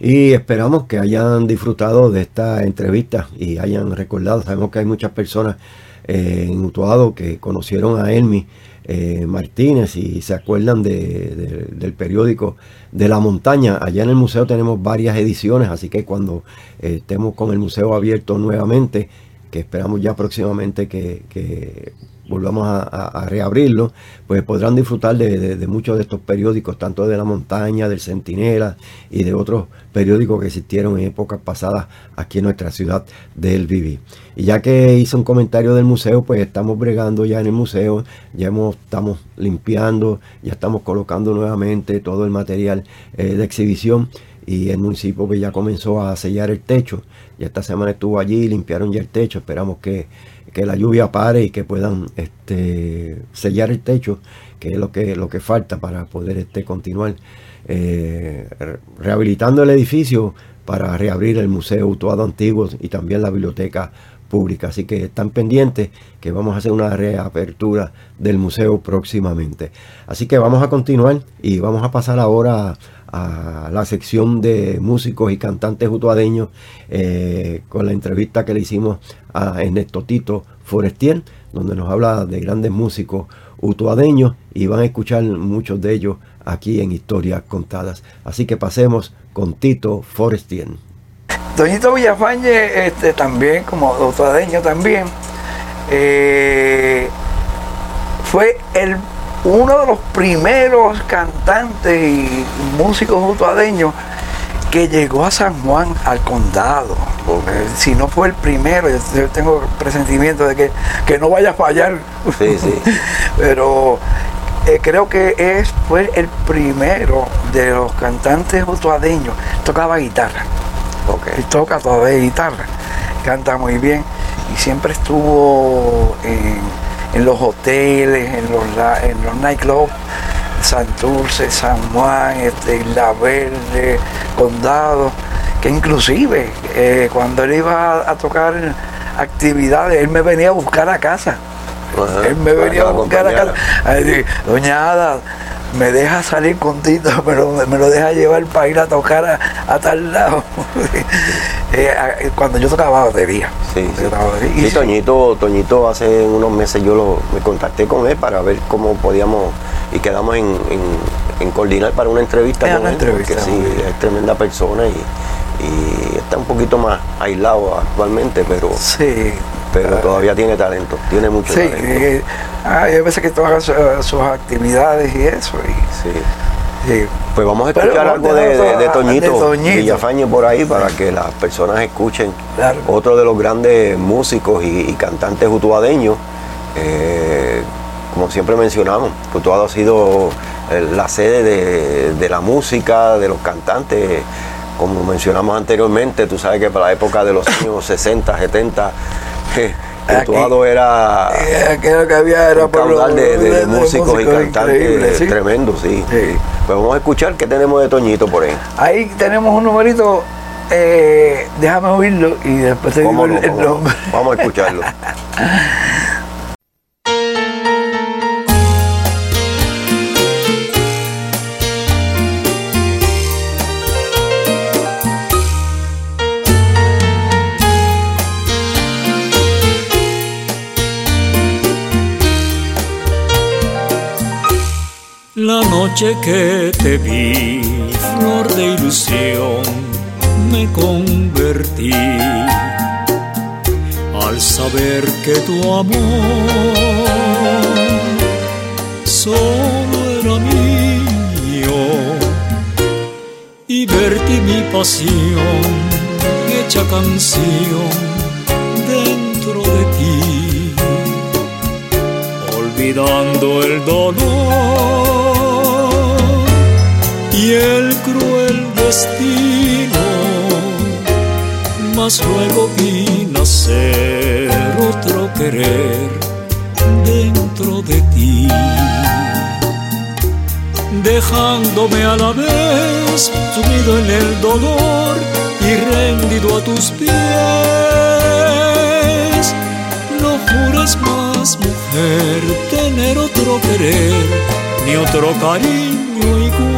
Speaker 4: Y esperamos que hayan disfrutado de esta entrevista y hayan recordado. Sabemos que hay muchas personas eh, en Utuado que conocieron a Elmi eh, Martínez y se acuerdan de, de, del periódico de la montaña. Allá en el museo tenemos varias ediciones, así que cuando eh, estemos con el museo abierto nuevamente, que esperamos ya próximamente que, que volvamos a, reabrirlo, pues podrán disfrutar de, muchos de estos periódicos, tanto de La Montaña, del Centinela y de otros periódicos que existieron en épocas pasadas aquí en nuestra ciudad del Viví. Y ya que hice un comentario del museo, pues estamos bregando ya en el museo, ya estamos limpiando, ya estamos colocando nuevamente todo el material eh, de exhibición y el municipio pues ya comenzó a sellar el techo. Ya esta semana estuvo allí, limpiaron ya el techo, esperamos que que la lluvia pare y que puedan este, sellar el techo, que es lo que, lo que falta para poder este, continuar eh, rehabilitando el edificio para reabrir el Museo Utuado Antiguo y también la biblioteca pública. Así que están pendientes que vamos a hacer una reapertura del museo próximamente. Así que vamos a continuar y vamos a pasar ahora a, la sección de músicos y cantantes utuadeños eh, con la entrevista que le hicimos a Ernesto Tito Forestier, donde nos habla de grandes músicos utuadeños y van a escuchar muchos de ellos aquí en Historias Contadas. Así que pasemos
Speaker 6: con Tito Forestien.
Speaker 7: Doñito Villafañe, este, también, como otadeño también, eh, fue el, uno de los primeros cantantes y músicos utuadeños que llegó a San Juan, al condado. Si no fue el primero, yo tengo presentimiento de que, que no vaya a fallar.
Speaker 4: Sí, sí.
Speaker 7: Pero eh, creo que es, fue el primero de los cantantes utuadeños. Tocaba guitarra. Él toca todavía guitarra, canta muy bien y siempre estuvo en, en los hoteles, en los, la- en los nightclubs, Santurce, San Juan, este, Isla Verde, Condado, que inclusive eh, cuando él iba a tocar actividades, él me venía a buscar a casa.
Speaker 4: Ajá,
Speaker 7: él me venía a buscar a casa. di- Doña Ada, me deja salir con Tito, pero me, lo deja llevar para ir a tocar a, a tal lado. Eh, a- cuando yo tocaba batería.
Speaker 4: Sí, sí.
Speaker 7: tocaba batería. Y
Speaker 4: Sí, Toñito, Toñito hace unos meses yo lo, me contacté con él para ver cómo podíamos y quedamos en, en- en coordinar para una entrevista
Speaker 7: Era
Speaker 4: con
Speaker 7: una
Speaker 4: él,
Speaker 7: entrevista,
Speaker 4: porque sí, es tremenda persona y, y está un poquito más aislado actualmente, pero,
Speaker 7: Sí.
Speaker 4: Pero todavía tiene talento, tiene mucho
Speaker 7: Sí,
Speaker 4: talento.
Speaker 7: eh, hay veces que toca su- sus actividades y eso. Y,
Speaker 4: Sí.
Speaker 7: sí.
Speaker 4: Pues vamos a escuchar
Speaker 7: vamos
Speaker 4: algo de, de- de
Speaker 7: a-
Speaker 4: Toñito,
Speaker 7: de Toñito.
Speaker 4: Villafañe por ahí para que las personas escuchen.
Speaker 7: Claro.
Speaker 4: Otro de los grandes músicos y, y cantantes utuadeños. eh, como siempre mencionamos, Utuado ha sido eh, la sede de, la música, de los cantantes. Como mencionamos anteriormente, tú sabes que para la época de los años 60, 70, eh,
Speaker 7: Aquí-
Speaker 4: Utuado era
Speaker 7: Eh, aquello que había era
Speaker 4: un caudal de, de- de músicos y cantantes
Speaker 7: sí.
Speaker 4: tremendos, sí.
Speaker 7: Sí.
Speaker 4: Pues vamos a escuchar qué tenemos de Toñito por ahí.
Speaker 7: Ahí tenemos un numerito, eh, déjame oírlo y después te digo
Speaker 4: ¿Cómo
Speaker 7: el, nombre.
Speaker 4: Vamos a escucharlo.
Speaker 8: que te vi, flor de ilusión, me convertí. Al saber que tu amor solo era mío y vertí mi pasión hecha canción dentro de ti olvidando el dolor y el cruel destino, mas luego vi nacer otro querer dentro de ti, dejándome a la vez sumido en el dolor y rendido a tus pies. No jures más, mujer, tener otro querer, ni otro cariño igual.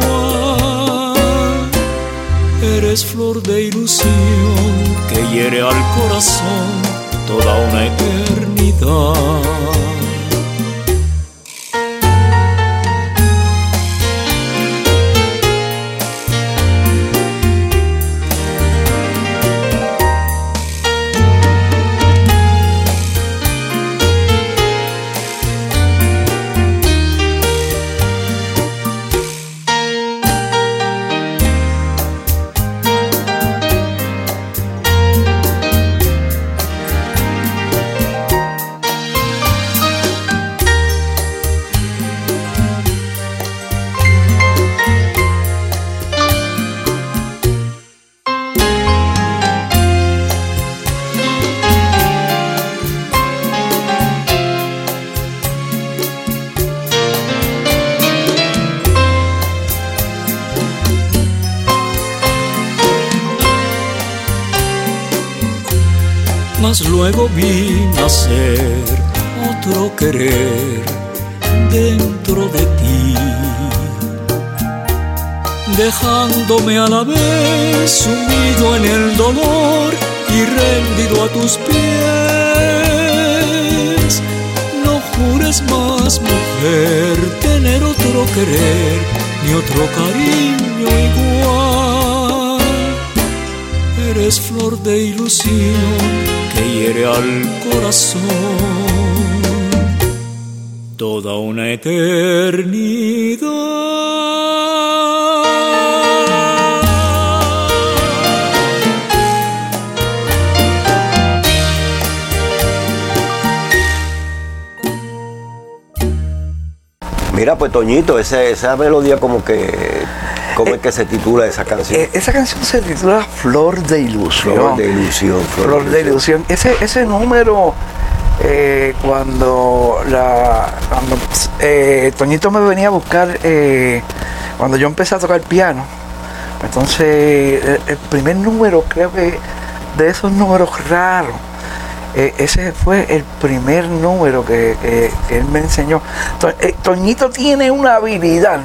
Speaker 8: Eres flor de ilusión que hiere al corazón toda una eternidad. Luego vi nacer otro querer dentro de ti, dejándome a la vez sumido en el dolor y rendido a tus pies. No jures más, mujer, tener otro querer, ni otro cariño igual. Eres flor de ilusión que hiere al corazón. Toda una eternidad.
Speaker 4: Mira, pues Toñito, ese- esa melodía como que, ¿cómo es que se titula esa canción?
Speaker 7: Eh, esa canción se titula Flor de Ilusión.
Speaker 4: Flor de ilusión.
Speaker 7: Flor de ilusión. Ese, ese número, eh, cuando, la, cuando eh, Toñito me venía a buscar, eh, cuando yo empecé a tocar piano, entonces el, el primer número, creo que de esos números raros, eh, ese fue el primer número que, que- que él me enseñó. To- eh, Toñito tiene una habilidad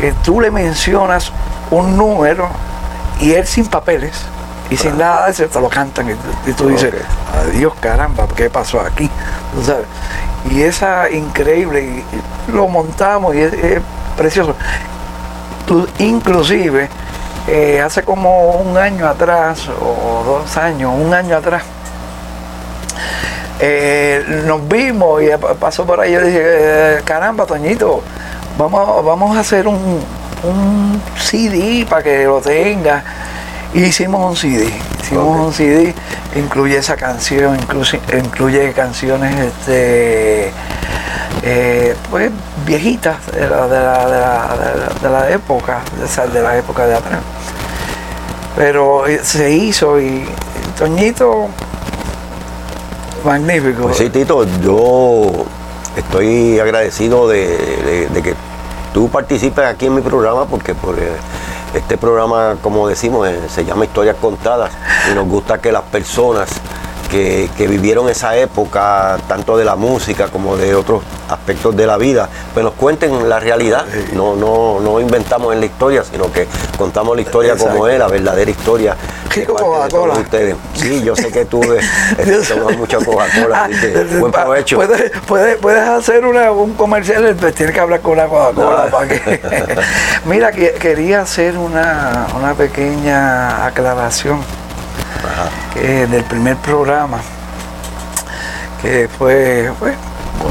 Speaker 7: que tú le mencionas un número y él sin papeles y sin nada de eso te lo cantan y, tú- y tú dices, adiós caramba, ¿qué pasó aquí? Tú sabes. Y esa increíble, y- y lo montamos y es, es precioso. Tú- inclusive, eh, hace como un año atrás, o dos años, un año atrás, eh, nos vimos y pa- pasó por ahí. Yo dije, eh, caramba, Toñito, vamos, a- vamos a hacer un, un CD para que lo tenga. Y hicimos un CD. Hicimos un CD, incluye esa canción, incluye, incluye canciones este, eh, pues viejitas de la, de la, de la- de la- época, de, la época de atrás. Pero eh, se hizo y Toñito, magnífico.
Speaker 4: Pues sí, Tito, yo estoy agradecido de, de- de que tú participes aquí en mi programa porque por eh, este programa, como decimos, eh, se llama Historias Contadas y nos gusta que las personas que, que vivieron esa época, tanto de la música como de otros aspectos de la vida, pues nos cuenten la realidad. No, no, no inventamos en la historia, sino que contamos la historia como es, la verdadera historia.
Speaker 7: Qué Coca-Cola.
Speaker 4: ustedes. Sí, yo sé que tú eh, eh, tomas mucha Coca-Cola, así que buen provecho.
Speaker 7: Puedes, puedes, puedes hacer una- un comercial, pues tienes que hablar con la Coca-Cola.
Speaker 4: Ah.
Speaker 7: para que- Mira, que- quería hacer una, una pequeña aclaración que del primer programa, que fue, pues,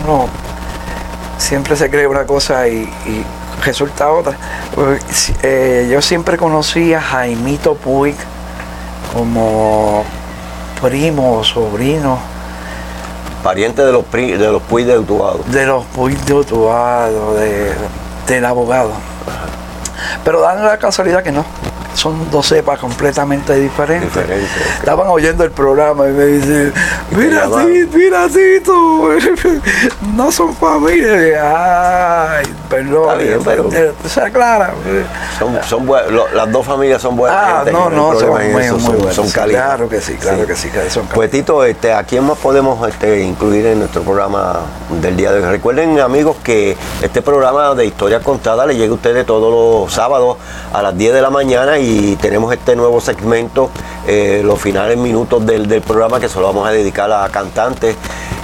Speaker 7: uno siempre se cree una cosa y, y resulta otra. Pues, eh, yo siempre conocí a Jaimito Puig como primo o sobrino
Speaker 4: Pariente de los, pri- de los Puig de Utuado.
Speaker 7: de los Puig de Utuado, de, del abogado. Pero dan la casualidad que no. Son dos cepas completamente diferentes.
Speaker 4: Diferente.
Speaker 7: Estaban oyendo el programa y me dicen, mira. Tito, mira, Tito, no son familia. Ay, perdón.
Speaker 4: Bien, pero-
Speaker 7: Eh, Se aclara.
Speaker 4: Son, son bue- lo- las dos familias son buenas.
Speaker 7: Ah,
Speaker 4: gente,
Speaker 7: no, no, son muy,
Speaker 4: eso,
Speaker 7: muy
Speaker 4: son, cálidas.
Speaker 7: Claro que sí, claro que sí, que son
Speaker 4: Pues Tito, este, ¿a quién más podemos este, incluir en nuestro programa del día de hoy? Recuerden, amigos, que este programa de Historia Contada le llega a ustedes todos los sábados a las 10 de la mañana y tenemos este nuevo segmento, eh, los finales minutos del, del programa que se lo vamos a dedicar a cantantes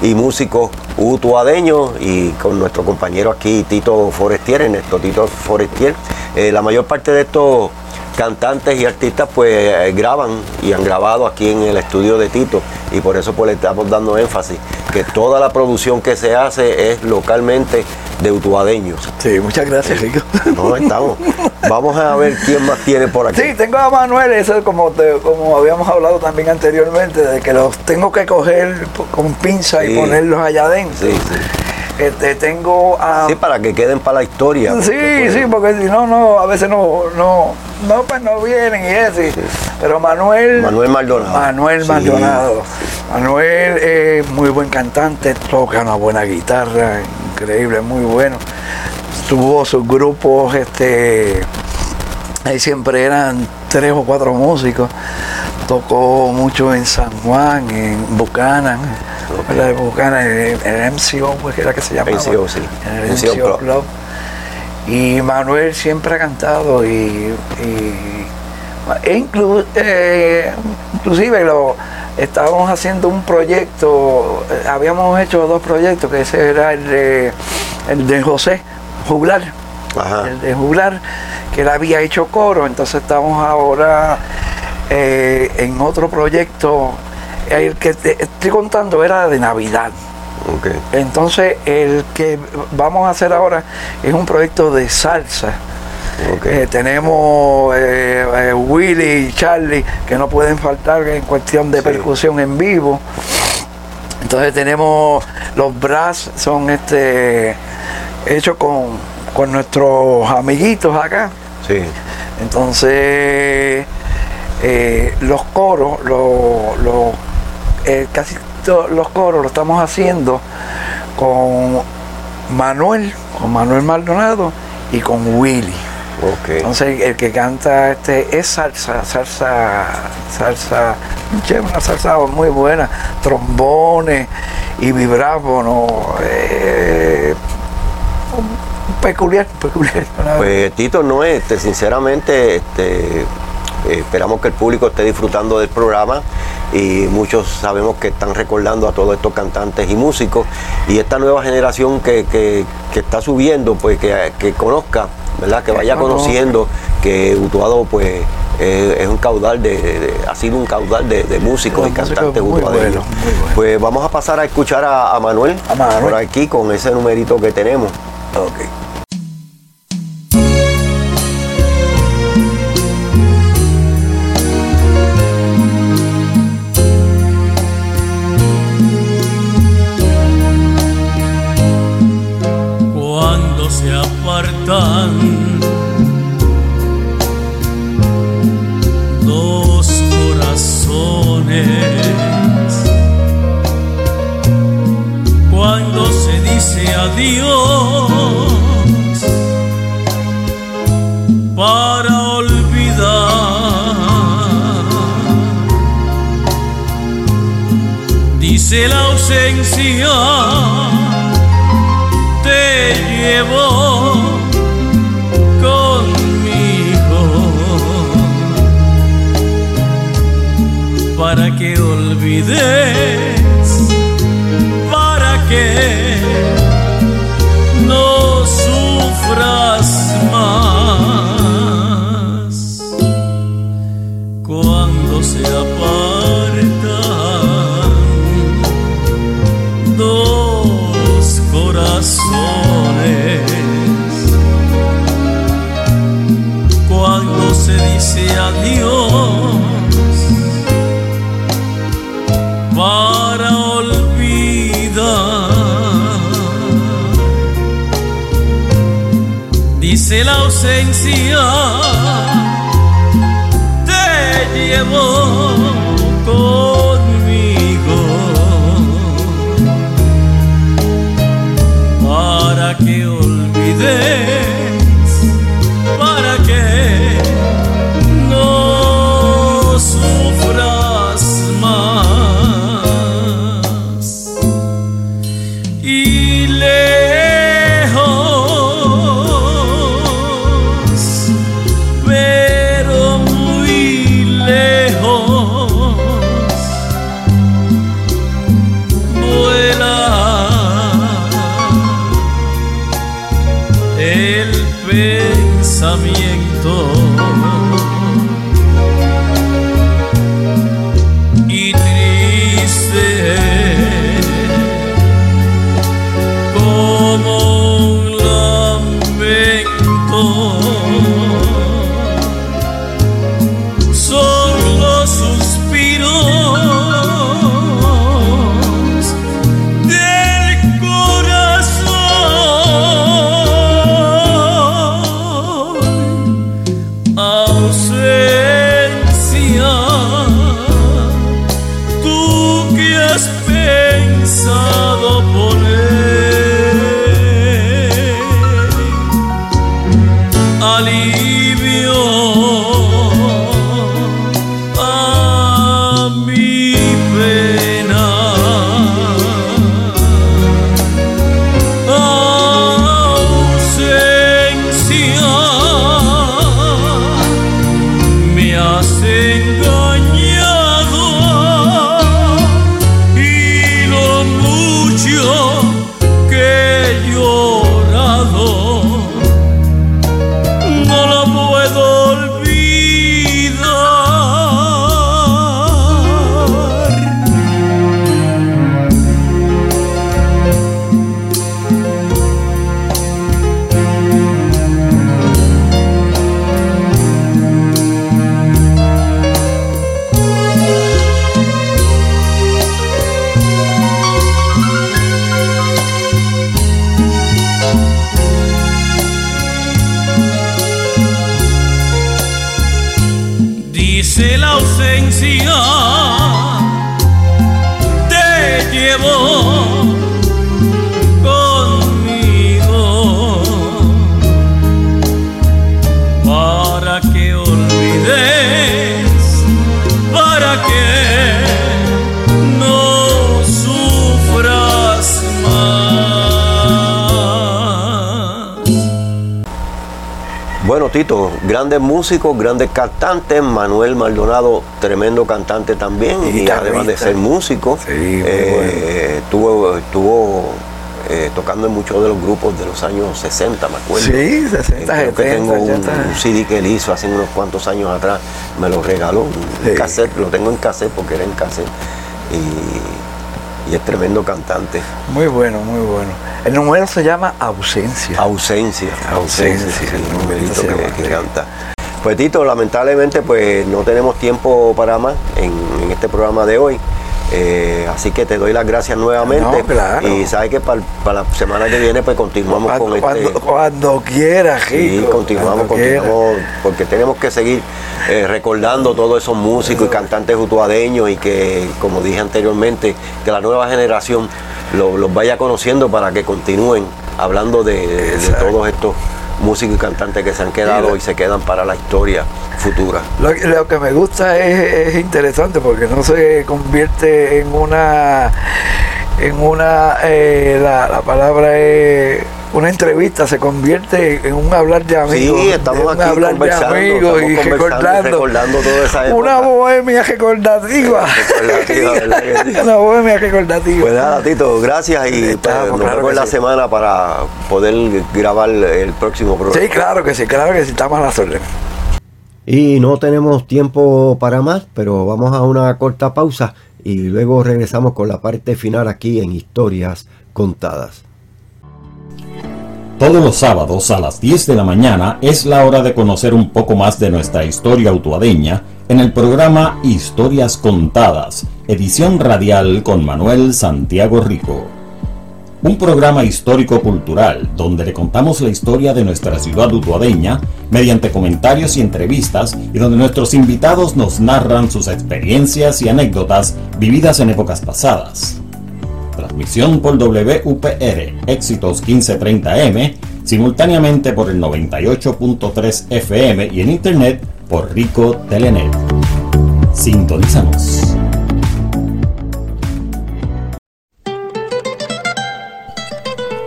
Speaker 4: y músicos utuadeños y con nuestro compañero aquí, Tito Forestier, Ernesto Tito Forestier. Eh, la mayor parte de estos cantantes y artistas pues eh, graban y han grabado aquí en el estudio de Tito y por eso pues le estamos dando énfasis que toda la producción que se hace es localmente de utuadeños.
Speaker 7: Sí, muchas gracias, Rico.
Speaker 4: No estamos. Vamos a ver quién más tiene por aquí.
Speaker 7: Sí, tengo a Manuel, eso es como, te- como habíamos hablado también anteriormente, de que los tengo que coger con pinza
Speaker 4: Sí.
Speaker 7: y ponerlos allá adentro.
Speaker 4: Sí, sí.
Speaker 7: Este, tengo a...
Speaker 4: Sí, para que queden para la historia.
Speaker 7: Sí,
Speaker 4: porque, pues,
Speaker 7: sí, porque si no, no, a veces no, no, no, pues no vienen y eso. Pero Manuel...
Speaker 4: Manuel Maldonado.
Speaker 7: Manuel
Speaker 4: Sí.
Speaker 7: Maldonado. Manuel es muy buen cantante, toca una buena guitarra, increíble, muy bueno. Tuvo sus grupos, este, ahí siempre eran tres o cuatro músicos. Tocó mucho en San Juan, en Buchanan, ¿verdad? En Buchanan, en el MCO, pues que era que se llamaba.
Speaker 4: MCO, sí.
Speaker 7: En el
Speaker 4: MCO
Speaker 7: MCO,
Speaker 4: Club.
Speaker 7: Club. Y Manuel siempre ha cantado y, y- e inclu- eh, inclusive lo estábamos haciendo un proyecto, eh, habíamos hecho dos proyectos, que ese era el de, el de José Juglar,
Speaker 4: Ajá.
Speaker 7: el de Juglar, que él había hecho coro, entonces estamos ahora eh, en otro proyecto, el que te estoy contando era de Navidad. Entonces, el que vamos a hacer ahora es un proyecto de salsa. Eh, tenemos eh, eh, Willy y Charlie que no pueden faltar en cuestión de
Speaker 8: Sí.
Speaker 7: percusión en vivo. Entonces tenemos los brass, son este hechos con, con nuestros amiguitos acá.
Speaker 8: Sí.
Speaker 7: Entonces eh, los coros, lo- lo- eh, casi todos los coros lo estamos haciendo con Manuel, con Manuel Maldonado y con Willy. Entonces el que canta este es salsa, salsa, salsa, una salsa muy buena, trombones y vibráfono, eh, peculiar, peculiar.
Speaker 8: Pues Tito, no, este, sinceramente, este, eh, esperamos que el público esté disfrutando del programa y muchos sabemos que están recordando a todos estos cantantes y músicos y esta nueva generación que, que- que está subiendo, pues que, que conozca, ¿verdad? Que vaya conociendo que Utuado pues eh, es un caudal de, de- ha sido un caudal de, de músicos
Speaker 7: Los
Speaker 8: y cantantes
Speaker 7: muy.
Speaker 8: Pues vamos a pasar a escuchar a, a Manuel,
Speaker 7: A Manuel.
Speaker 8: por aquí con ese numerito que tenemos.
Speaker 7: Ok.
Speaker 9: Para olvidar. Dice la ausencia te llevo ausencia, pensamiento te
Speaker 8: Grandes músicos, grandes cantantes. Manuel Maldonado, tremendo cantante también.
Speaker 7: Y
Speaker 8: Y, además de ser músico,
Speaker 7: Sí,
Speaker 8: eh, estuvo, estuvo, eh, tocando en muchos de los grupos de los años 60, me acuerdo.
Speaker 7: Sí, 60,
Speaker 8: Eh, creo que
Speaker 7: 70,
Speaker 8: tengo un,
Speaker 7: 80.
Speaker 8: un CD que él hizo hace unos cuantos años atrás, me lo regaló, un
Speaker 7: Sí.
Speaker 8: cassette, lo tengo en cassette porque era en cassette. Y, y es tremendo cantante.
Speaker 7: Muy bueno, muy bueno. El número se llama Ausencia.
Speaker 8: Ausencia, ausencia,
Speaker 7: Ausencia,
Speaker 8: sí,
Speaker 7: el numerito
Speaker 8: numerito
Speaker 7: se
Speaker 8: que,
Speaker 7: llama,
Speaker 8: que
Speaker 7: sí.
Speaker 8: canta. Pues Tito, lamentablemente pues no tenemos tiempo para más en, en este programa de hoy. Eh, así que te doy las gracias nuevamente.
Speaker 7: No, claro.
Speaker 8: Y sabes que para, para la semana que viene pues continuamos
Speaker 7: cuando,
Speaker 8: con
Speaker 7: cuando,
Speaker 8: este.
Speaker 7: cuando quiera,
Speaker 8: Sí, continuamos,
Speaker 7: cuando quiera.
Speaker 8: continuamos, porque tenemos que seguir eh, recordando todos esos músicos y cantantes utuadeños y que, como dije anteriormente, que la nueva generación lo- los vaya conociendo para que continúen hablando de, de- de
Speaker 7: Exacto.
Speaker 8: todos estos músicos y cantantes que se han quedado y se quedan para la historia futura.
Speaker 7: Lo, lo que me gusta es, es interesante porque no se convierte en una en una eh, la, la palabra es una entrevista se convierte en un hablar de amigos
Speaker 8: Sí, estamos aquí
Speaker 7: hablar
Speaker 8: conversando,
Speaker 7: de amigos y
Speaker 8: conversando y
Speaker 7: recordando,
Speaker 8: recordando toda esa época.
Speaker 7: una bohemia recordativa una bohemia recordativa
Speaker 8: Pues nada, Tito, gracias y pues,
Speaker 7: Estamos,
Speaker 8: nos
Speaker 7: claro
Speaker 8: vemos la
Speaker 7: sí.
Speaker 8: semana para poder grabar el próximo programa.
Speaker 7: sí claro que sí claro que sí estamos a las órdenes
Speaker 4: Y no tenemos tiempo para más, pero vamos a una corta pausa y luego regresamos con la parte final aquí en Historias Contadas.
Speaker 1: Todos los sábados a las 10 de la mañana es la hora de conocer un poco más de nuestra historia utuadeña en el programa Historias Contadas, edición radial con Manuel Santiago Rico. Un programa histórico-cultural donde le contamos la historia de nuestra ciudad utuadeña mediante comentarios y entrevistas y donde nuestros invitados nos narran sus experiencias y anécdotas vividas en épocas pasadas. Transmisión por WPR Éxitos 1530M, simultáneamente por el 98.3 FM y en internet por Rico Telenet. Sintonízanos.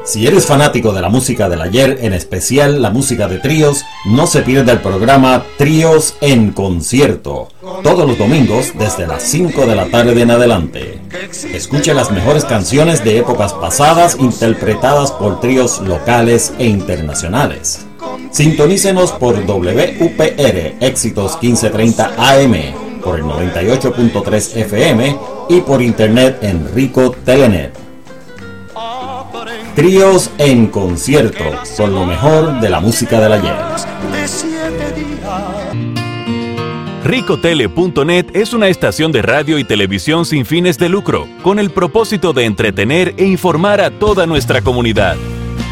Speaker 1: Si eres fanático de la música del ayer, en especial la música de tríos, no se pierda el programa Tríos en Concierto, todos los domingos desde las 5 de la tarde en adelante. Escuche las mejores canciones de épocas pasadas interpretadas por tríos locales e internacionales. Sintonícenos por WPR Éxitos 1530 AM, por el 98.3 FM y por internet en Rico Telenet. Tríos en concierto, con lo mejor de la música del ayer.
Speaker 10: Ricotele.net es una estación de radio y televisión sin fines de lucro, con el propósito de entretener e informar a toda nuestra comunidad.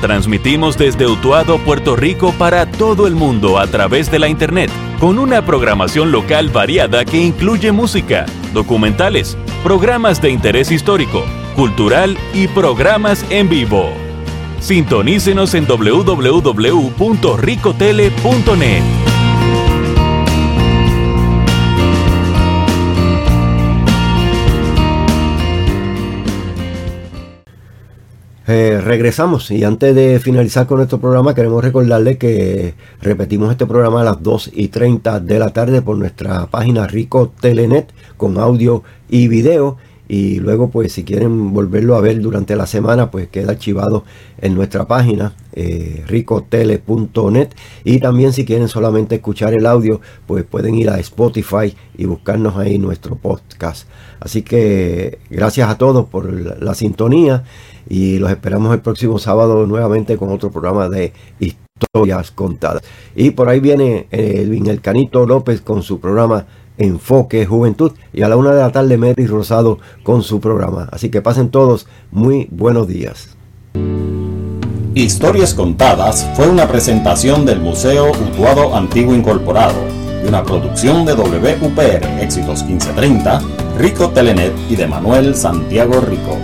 Speaker 10: Transmitimos desde Utuado, Puerto Rico para todo el mundo a través de la Internet, con una programación local variada que incluye música, documentales, programas de interés histórico, cultural y programas en vivo. Sintonícenos en www.ricotele.net.
Speaker 4: Eh, regresamos y antes de finalizar con nuestro programa queremos recordarle que repetimos este programa a las 2 y 30 de la tarde por nuestra página Rico Telenet con audio y video. Y luego pues si quieren volverlo a ver durante la semana pues queda archivado en nuestra página eh, ricotele.net y también si quieren solamente escuchar el audio pues pueden ir a Spotify y buscarnos ahí nuestro podcast. Así que gracias a todos por la, la sintonía y los esperamos el próximo sábado nuevamente con otro programa de historias contadas y por ahí viene Edwin El Canito López con su programa Enfoque Juventud y a la una de la tarde Mary Rosado con su programa. Así que pasen todos muy buenos días.
Speaker 1: Historias Contadas fue una presentación del Museo Utuado Antiguo Incorporado, y una producción de WPR Éxitos 1530, Rico Telenet y de Manuel Santiago Rico.